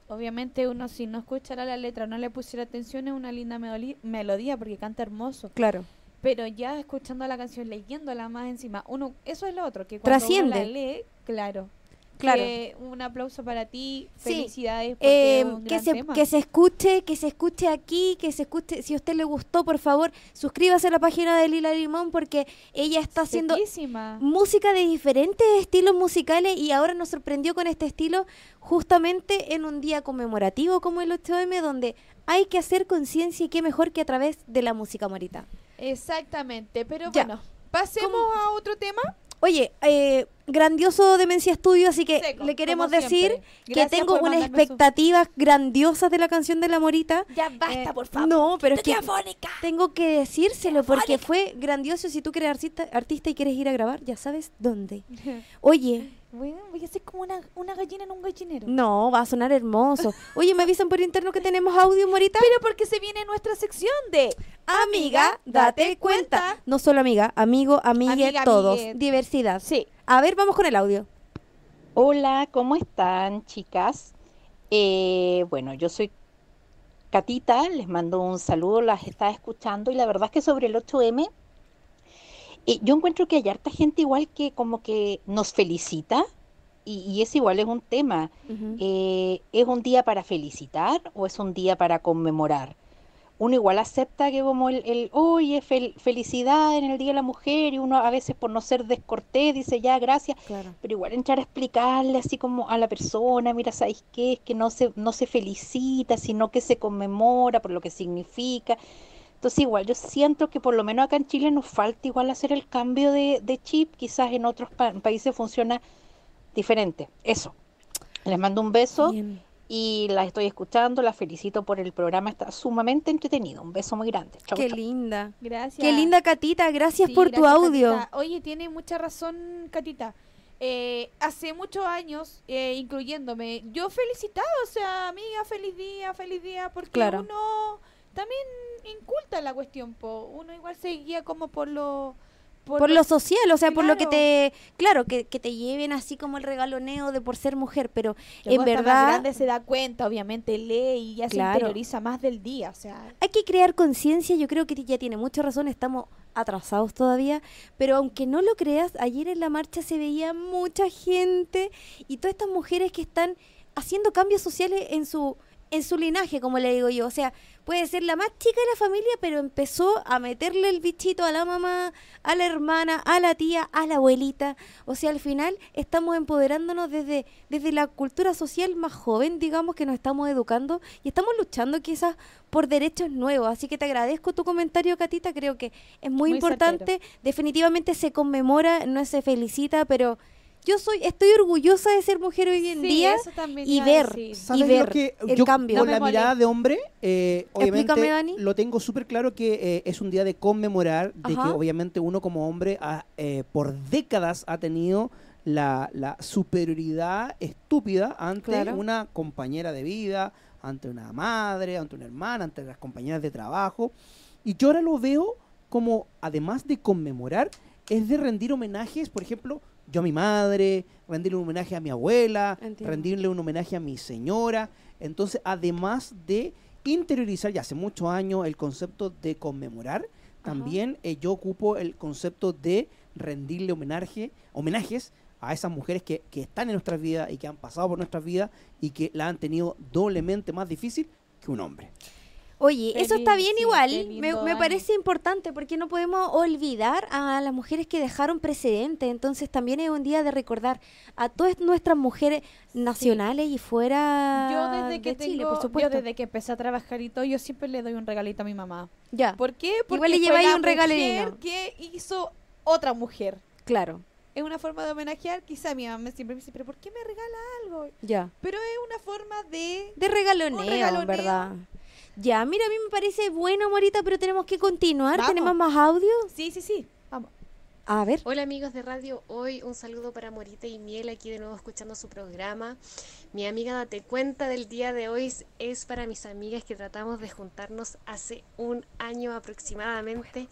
obviamente uno si no escuchara la letra, no le pusiera atención, es una linda melodía porque canta hermoso. Claro. Pero ya escuchando la canción, leyéndola más encima, uno eso es lo otro, que cuando Trasciende. uno la lee, claro. Claro. que un aplauso para ti, Sí. felicidades porque Eh, es un que gran se, tema. que se escuche, que se escuche aquí, que se escuche, si a usted le gustó, por favor, suscríbase a la página de Lila Limón porque ella está haciendo Sequísima. música de diferentes estilos musicales y ahora nos sorprendió con este estilo justamente en un día conmemorativo como el 8M donde hay que hacer conciencia y qué mejor que a través de la música morita. Exactamente, pero Ya. bueno, pasemos a otro tema. Oye, eh, grandioso Demencia Estudio, así que Seco, le queremos decir que tengo unas expectativas grandiosas de la canción de la Morita. Ya basta, Eh, por favor. No, pero es que tengo que decírselo porque fue grandioso. Si tú eres artista, artista y quieres ir a grabar, ya sabes dónde. Oye, Bueno, voy a ser como una, una gallina en un gallinero. no, va a sonar hermoso. Oye, me avisan por interno que tenemos audio, Morita. Pero porque se viene nuestra sección de Amiga, date cuenta. No solo amiga, amigo, amigue, Amiga, todos. amigue. Diversidad. Sí. A ver, vamos con el audio. Hola, ¿cómo están, chicas? Eh, bueno, yo soy Catita, les mando un saludo, las estaba escuchando y la verdad es que sobre el 8M, eh, yo encuentro que hay harta gente igual que como que nos felicita y, y ese igual es un tema. Eh, ¿Es un día para felicitar o es un día para conmemorar? Uno igual acepta que como el, el oye, fel- felicidad en el Día de la Mujer y uno a veces por no ser descortés dice ya, gracias, Claro. pero igual entrar a explicarle así como a la persona, mira, ¿sabéis qué? Es que no se, no se felicita, sino que se conmemora por lo que significa. Entonces igual yo siento que por lo menos acá en Chile nos falta igual hacer el cambio de, de chip, quizás en otros pa- países funciona diferente. Eso. Les mando un beso Bien. y las estoy escuchando, las felicito por el programa, está sumamente entretenido. Un beso muy grande. Chau, Qué chau. linda. Gracias. Qué linda Catita, gracias Sí, por tu audio. Catita. Oye, tiene mucha razón, Catita. Eh, hace muchos años, eh, incluyéndome, yo felicitaba, o sea, amiga, feliz día, feliz día, porque Claro. uno también inculta la cuestión, po. uno igual se guía como por lo... Por lo social, o sea, por lo que te... Claro, que, que te lleven así como el regaloneo de por ser mujer, pero Luego en hasta más verdad grande se da cuenta, obviamente lee y ya Claro. se interioriza más del día, o sea... hay que crear conciencia, yo creo que ya tiene mucha razón, estamos atrasados todavía, pero aunque no lo creas, ayer en la marcha se veía mucha gente y todas estas mujeres que están haciendo cambios sociales en su en su linaje, como le digo yo, o sea, puede ser la más chica de la familia, pero empezó a meterle el bichito a la mamá, a la hermana, a la tía, a la abuelita, o sea, al final estamos empoderándonos desde desde la cultura social más joven, digamos, que nos estamos educando y estamos luchando quizás por derechos nuevos. Así que te agradezco tu comentario, Catita. Creo que es muy, Muy importante. Definitivamente se conmemora, no se felicita, pero yo soy, estoy orgullosa de ser mujer hoy en Sí, día eso también y ver. Y ¿Sabes ver que el yo cambio. con No la mirada de hombre, eh, obviamente Explícame, Dani. lo tengo súper claro que eh, es un día de conmemorar, de Ajá. que obviamente uno como hombre ha, eh, por décadas ha tenido la, la superioridad estúpida ante Claro. una compañera de vida, ante una madre, ante una hermana, ante las compañeras de trabajo. Y yo ahora lo veo como, además de conmemorar, es de rendir homenajes, por ejemplo, yo a mi madre, rendirle un homenaje a mi abuela, Entiendo. rendirle un homenaje a mi señora. Entonces, además de interiorizar ya hace muchos años el concepto de conmemorar, también eh, yo ocupo el concepto de rendirle homenaje, homenajes a esas mujeres que, que están en nuestras vidas y que han pasado por nuestras vidas y que la han tenido doblemente más difícil que un hombre. Oye, eso está bien sí, igual. me, parece importante porque no podemos olvidar a las mujeres que dejaron precedentes. Entonces también es un día de recordar a todas nuestras mujeres nacionales y fuera Yo desde que de Chile, por supuesto. yo desde que empecé a trabajar y todo, yo siempre le doy un regalito a mi mamá. Ya, ¿Por qué? Porque Igual le lleváis un regalino. mujer que hizo otra mujer. claro. Es una forma de homenajear, quizá mi mamá siempre me dice, pero ¿por qué me regala algo? Ya. Pero es una forma de... De regaloneo, regaloneo. verdad. Ya, mira, a mí me parece bueno, Morita, pero tenemos que continuar. Vamos. ¿Tenemos más audio? Sí, sí, sí. Vamos. A ver. Hola amigos de radio, hoy un saludo para Morita y Miel aquí de nuevo escuchando su programa. Mi amiga Date Cuenta del día de hoy es para mis amigas que tratamos de juntarnos hace un año aproximadamente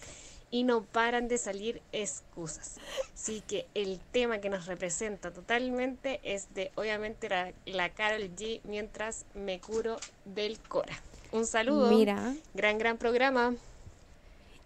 y no paran de salir excusas. Así que el tema que nos representa totalmente es de obviamente la, la Carol G mientras me curo del Cora. Un saludo. Mira. Gran, gran programa.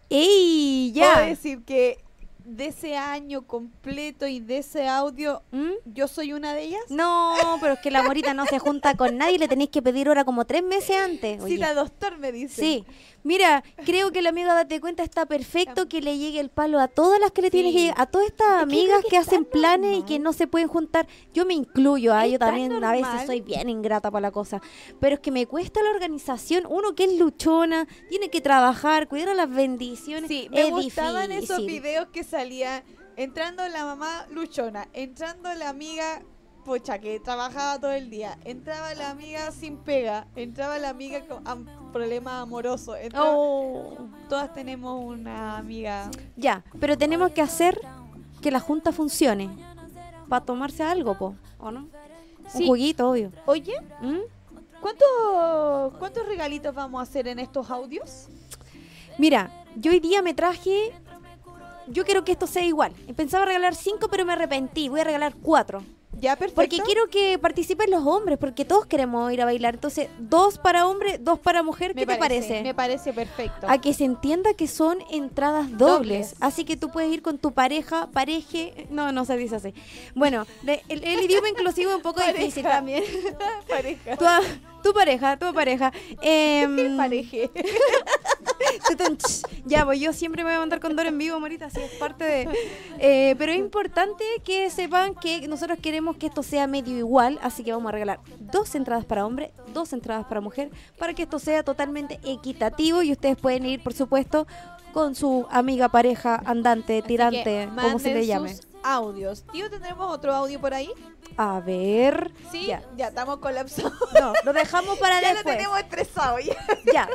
¡Ey! Puedo Ya. decir que de ese año completo y de ese audio, ¿Mm? yo soy una de ellas. No, pero es que la Morita no se junta con nadie. Le tenéis que pedir hora como tres meses antes. Oye. Cita doctor me dice. Sí, mira, creo que la amiga Date Cuenta está perfecto que le llegue el palo a todas las que le Sí. que llegar, a todas estas amigas que, hacen planes y normal. que no se pueden juntar. Yo me incluyo, a Es yo también a veces normal. soy bien ingrata para la cosa, pero es que me cuesta la organización. Uno que es luchona, tiene que trabajar, cuidar a las bendiciones. Sí, me es gustaban esos videos que salía entrando la mamá luchona, entrando la amiga pucha que trabajaba todo el día, entraba la amiga sin pega, entraba la amiga con problema amoroso, entraba- Oh. todas tenemos una amiga. Ya, pero tenemos que hacer que la junta funcione. Para tomarse algo, po, ¿o no? Sí. Un juguito, obvio. Oye, ¿Mm? ¿cuántos cuántos regalitos vamos a hacer en estos audios? Mira, yo hoy día me traje. Yo quiero que esto sea igual. Pensaba regalar cinco, pero me arrepentí. Voy a regalar cuatro. Ya, perfecto. Porque quiero que participen los hombres, porque todos queremos ir a bailar. Entonces, dos para hombre, dos para mujer. Me ¿Qué te parece? Me parece perfecto. A que se entienda que son entradas dobles. Dobles. Así que tú puedes ir con tu pareja, pareje. No, no se dice así. Bueno, el, el idioma inclusivo es un poco difícil Pareja. también. pareja. Tu, tu pareja, tu pareja. Em, Pareje. Ya, pues yo siempre me voy a mandar con Dora en vivo, Morita, así es parte de... Eh, pero es importante que sepan que nosotros queremos que esto sea medio igual, así que vamos a regalar dos entradas para hombre, dos entradas para mujer, para que esto sea totalmente equitativo y ustedes pueden ir, por supuesto, con su amiga, pareja, andante, Así tirante, como se le llame. sus audios. Tío, ¿tendremos otro audio por ahí? A ver... Sí, Ya. ya, estamos colapsados. No, lo dejamos para ya lo después. tenemos estresado ya. Ya.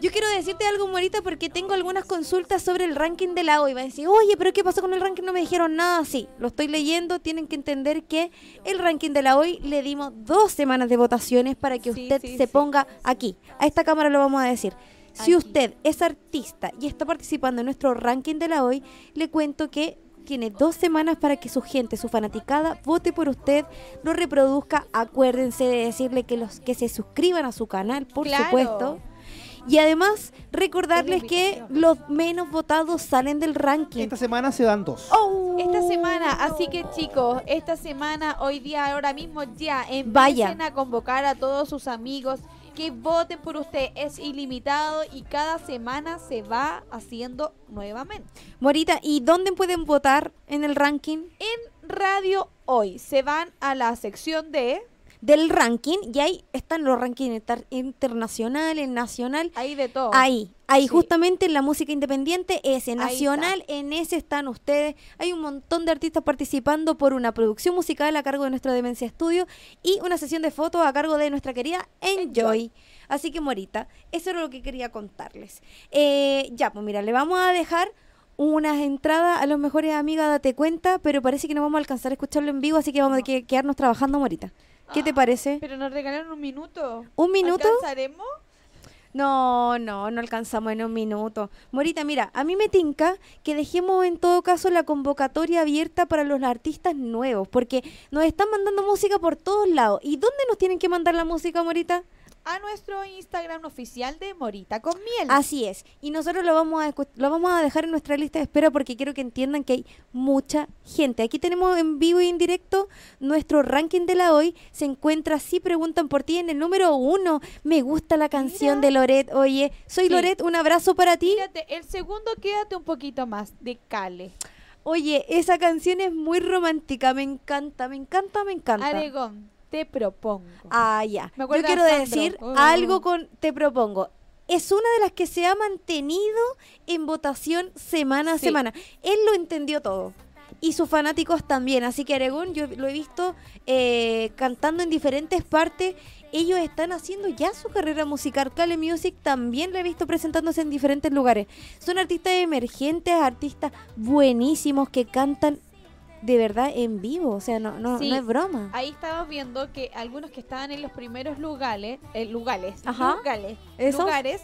Yo quiero decirte algo, Morita, porque tengo algunas consultas sobre el ranking de la hoy. Va a decir, oye, pero ¿qué pasó con el ranking? No me dijeron nada. Sí, lo estoy leyendo. Tienen que entender que el ranking de la hoy le dimos dos semanas de votaciones para que Sí, usted sí, se sí. ponga aquí. A esta cámara lo vamos a decir. Si usted es artista y está participando en nuestro ranking de la hoy, le cuento que tiene dos semanas para que su gente, su fanaticada, vote por usted, lo reproduzca. Acuérdense de decirle que los que se suscriban a su canal, por Claro. supuesto. Y además, recordarles que los menos votados salen del ranking. Esta semana se dan dos. Oh. Esta semana, así que chicos, esta semana, hoy día, ahora mismo ya, empiecen Vaya. a convocar a todos sus amigos que voten por usted. Es ilimitado y cada semana se va haciendo nuevamente. Morita, ¿y dónde pueden votar en el ranking? En Radio Hoy se van a la sección de... Del ranking, y ahí están los rankings inter- internacionales, nacional. Ahí de todo. Ahí, ahí Sí. justamente en la música independiente, ese nacional, en ese están ustedes. Hay un montón de artistas participando por una producción musical a cargo de nuestra Demencia Estudio y una sesión de fotos a cargo de nuestra querida Enjoy. Así que Morita, eso era lo que quería contarles. Eh, ya, pues mira, le vamos a dejar unas entradas a los mejores amigas, date cuenta, pero parece que no vamos a alcanzar a escucharlo en vivo, así que vamos a que- quedarnos trabajando, Morita. ¿Qué te parece? Pero nos regalaron un minuto. ¿Un minuto? ¿Alcanzaremos? No, no, no alcanzamos en un minuto. Morita, mira, a mí me tinca que dejemos en todo caso la convocatoria abierta para los artistas nuevos, porque nos están mandando música por todos lados. ¿Y dónde nos tienen que mandar la música, Morita? A nuestro Instagram oficial de Morita con miel. Así es. Y nosotros lo vamos a lo vamos a dejar en nuestra lista de espera porque quiero que entiendan que hay mucha gente. Aquí tenemos en vivo y en directo nuestro ranking de la hoy. Se encuentra, si preguntan por ti, en el número uno. Me gusta la canción Mira. de Loret. Oye, soy Sí. Loret, un abrazo para ti. El segundo quédate un poquito más de Cale. Oye, esa canción es muy romántica, me encanta, me encanta, me encanta. Aregón, te propongo. Ah, ya. Me Yo de quiero decir Oh. algo con Te propongo. Es una de las que se ha mantenido en votación semana a Sí. semana. Él lo entendió todo. Y sus fanáticos también. Así que Aregón, yo lo he visto eh, cantando en diferentes partes. Ellos están haciendo ya su carrera musical. Cale Music también lo he visto presentándose en diferentes lugares. Son artistas emergentes, artistas buenísimos que cantan de verdad en vivo. O sea, no, no, Sí. no es broma. Ahí estamos viendo que algunos que estaban en los primeros lugares, eh, lugares, Ajá. lugares, ¿Esos? lugares,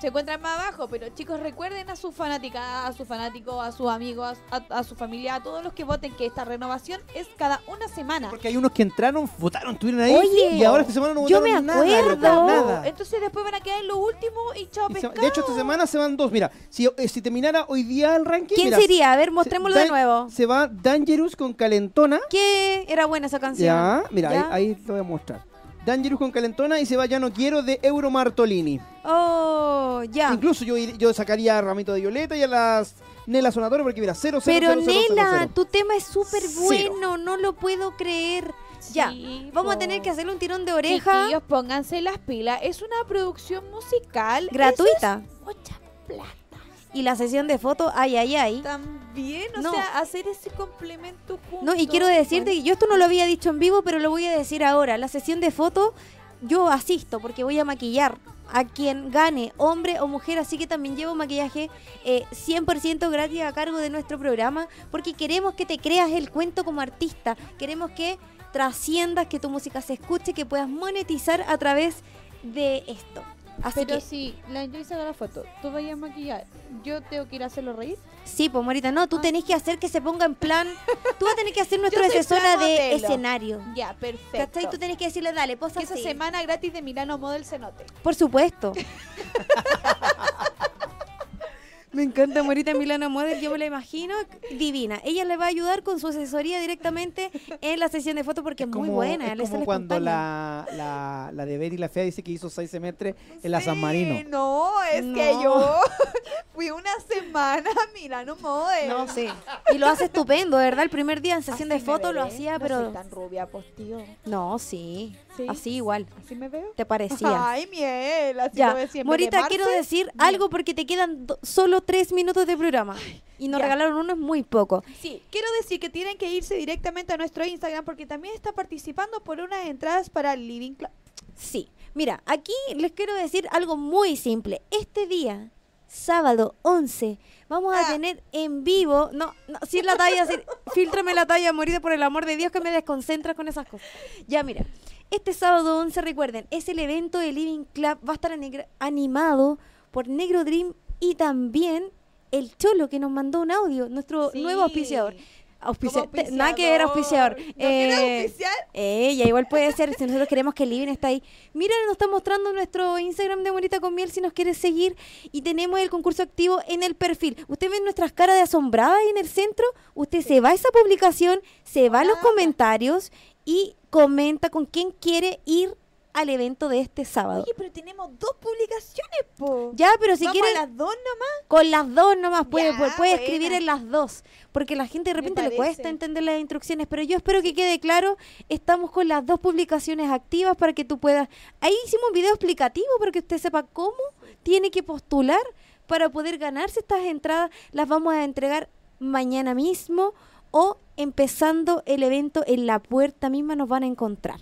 se encuentran más abajo. Pero chicos, recuerden a sus fanáticas, a sus fanáticos, a sus amigos, a, a su familia, a todos los que voten que esta renovación es cada una semana. Porque hay unos que entraron, votaron, estuvieron ahí. Oye, y ahora esta semana no yo votaron me nada, loco, acuerdo. nada. Entonces después van a quedar en lo último y chao se- pescado. de hecho, esta semana se van dos. Mira, si, eh, si terminara hoy día el ranking. ¿Quién mira, sería? A ver, se- mostrémoslo de Dan- nuevo. Se va Dangerous con Calentona. ¿Qué era buena esa canción? Ya, mira, ¿Ya? Ahí, ahí lo voy a mostrar. Dangerous con Calentona y se va Ya No Quiero de Euro Martolini. Oh, ya. Incluso yo, yo sacaría a Ramito de Violeta y a las Nela Sonadora porque mira, 0 0 Pero 0, 0, 0, Nela, 0. tu tema es súper bueno, no lo puedo creer. Ya, vamos a tener que hacerle un tirón de oreja Chiquillos, pónganse las pilas. Es una producción musical. gratuita. Eso es mucha plata. Y la sesión de fotos, ay, ay, ay. También, o No. sea, hacer ese complemento juntos. No, y quiero decirte que yo esto no lo había dicho en vivo, pero lo voy a decir ahora. La sesión de fotos, yo asisto porque voy a maquillar a quien gane, hombre o mujer, así que también llevo maquillaje eh, 100% gratis a cargo de nuestro programa, porque queremos que te creas el cuento como artista, queremos que trasciendas, que tu música se escuche, que puedas monetizar a través de esto. Así Pero que si la Enjoy saca la foto, tú vayas a maquillar, yo tengo que ir a hacerlo reír. Sí, pues Morita, no, tú Ah. tenés que hacer que se ponga en plan. Tú vas a tener que hacer nuestra asesora de escenario. Ya, perfecto. ¿Cachai? Tú tenés que decirle, dale, posa esa así. semana gratis de Milano Model se note. Por supuesto. Me encanta Morita Milano Model, yo me la imagino divina. Ella le va a ayudar con su asesoría directamente en la sesión de fotos porque es, muy buena. Es le como cuando la, la, la de Betty la Fea dice que hizo seis semestres en la San Sí, Marino. No, es que yo fui una semana a Milano Model. No sé. Y lo hace estupendo, ¿verdad? El primer día en sesión de Así fotos lo hacía, No pero. soy tan rubia, pues, tío. No, sí. Sí. Así igual. ¿Así me veo? ¿Te parecía? Ay, miel. Así Ya, lo ves siempre de Morita, quiero decir Bien. algo porque te quedan solo tres minutos de programa. Y nos ya. regalaron uno, es muy poco. Sí, quiero decir que tienen que irse directamente a nuestro Instagram porque también está participando por unas entradas para el Living Club. Sí, mira, aquí les quiero decir algo muy simple. Este día, sábado 11, vamos a Ah. tener en vivo, no, no, sin la talla, sin- filtrame la talla, morir por el amor de Dios que me desconcentras con esas cosas. Ya, mira, este sábado 11, recuerden, es el evento de Living Club, va a estar animado por Negro Dream y también el Cholo que nos mandó un audio, nuestro Sí. nuevo auspiciador. Auspicia- Como te- nada que ver auspiciador. ¿No quieres Eh, auspiciar? ella igual puede ser si nosotros queremos que Living está ahí. Mira, nos está mostrando nuestro Instagram de Morita con Miel si nos quiere seguir. Y tenemos el concurso activo en el perfil. Usted ve nuestras caras de asombrada ahí en el centro. Usted se va a esa publicación, se va a los comentarios y comenta con quién quiere ir al evento de este sábado. Oye, pero tenemos dos publicaciones, po. Ya, pero si ¿Vamos quiere a las dos nomás? con las dos nomás puede, Ya, puede, puede escribir en las dos, porque la gente de repente le cuesta entender las instrucciones, pero yo espero que quede claro, estamos con las dos publicaciones activas para que tú puedas, ahí hicimos un video explicativo para que usted sepa cómo tiene que postular para poder ganarse estas entradas, las vamos a entregar mañana mismo o empezando el evento en la puerta misma nos van a encontrar.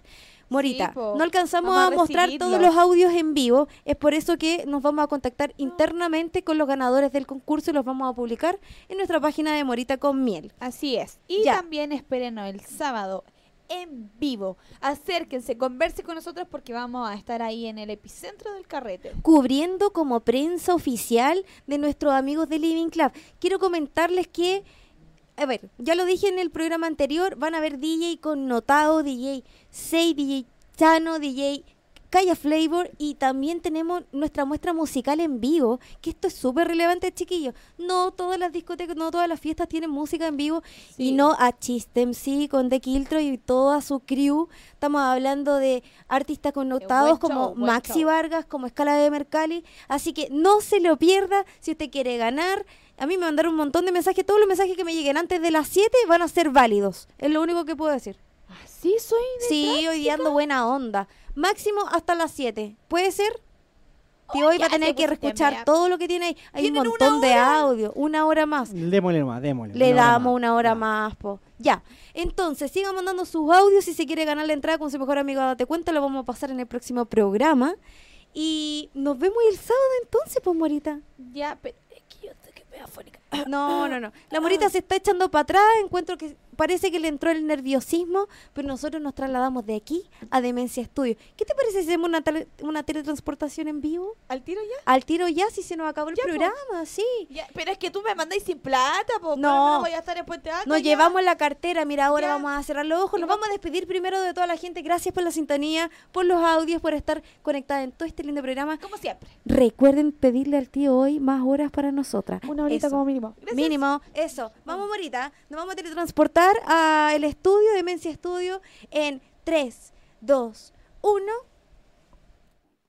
Morita, no alcanzamos a a mostrar todos los audios en vivo, es por eso que nos vamos a contactar internamente con los ganadores del concurso y los vamos a publicar en nuestra página de Morita con Miel. Así es. Y Ya. también espérenos el sábado en vivo. Acérquense, converse con nosotros porque vamos a estar ahí en el epicentro del carrete. cubriendo como prensa oficial de nuestros amigos de Living Club. Quiero comentarles que, a ver, ya lo dije en el programa anterior, van a ver DJ connotado, DJ 6, DJ Chano, DJ Calla Flavor y también tenemos nuestra muestra musical en vivo, que esto es súper relevante, chiquillos. No todas las discotecas, no todas las fiestas tienen música en vivo y no a Chistem, sí, con The Kiltro y toda su crew. Estamos hablando de artistas connotados como show, Maxi show. Vargas, como Escala de Mercalli. Así que no se lo pierda si usted quiere ganar. A mí me mandaron un montón de mensajes. Todos los mensajes que me lleguen antes de las 7 van a ser válidos. Es lo único que puedo decir. Así soy de Sí, hoy día ando buena onda. Máximo hasta las 7. ¿Puede ser? Y hoy ya va a tener que reescuchar todo lo que tiene ahí. Hay un ¿Tienen una montón de audio. Una hora más. Démosle más, démosle. Le una damos una hora más, po. Ya. Entonces, sigan mandando sus audios. Si se quiere ganar la entrada con su mejor amigo, date cuenta, lo vamos a pasar en el próximo programa. Y nos vemos el sábado entonces, pues, Morita. Ya, pero es que yo estoy que me afónica. No, no, no. La Morita se está echando para atrás. Encuentro que parece que le entró el nerviosismo, pero nosotros nos trasladamos de aquí a Demencia Estudio. ¿Qué te parece si hacemos una, tele- una teletransportación en vivo? ¿Al tiro ya? Al tiro ya, si se nos acabó el Ya, po. programa, sí. Ya, Pero es que tú me mandáis sin plata, po. No. No voy a estar en Puente Alto. Nos ya. llevamos la cartera, mira, ahora vamos a cerrar los ojos. Nos va- vamos a despedir primero de toda la gente. Gracias por la sintonía, por los audios, por estar conectada en todo este lindo programa. Como siempre. Recuerden pedirle al tío hoy más horas para nosotras. Una horita Eso. como mínimo. Gracias. Mínimo, eso. Vamos, Morita. Nos vamos a teletransportar al estudio, Demencia Estudio, en 3, 2, 1.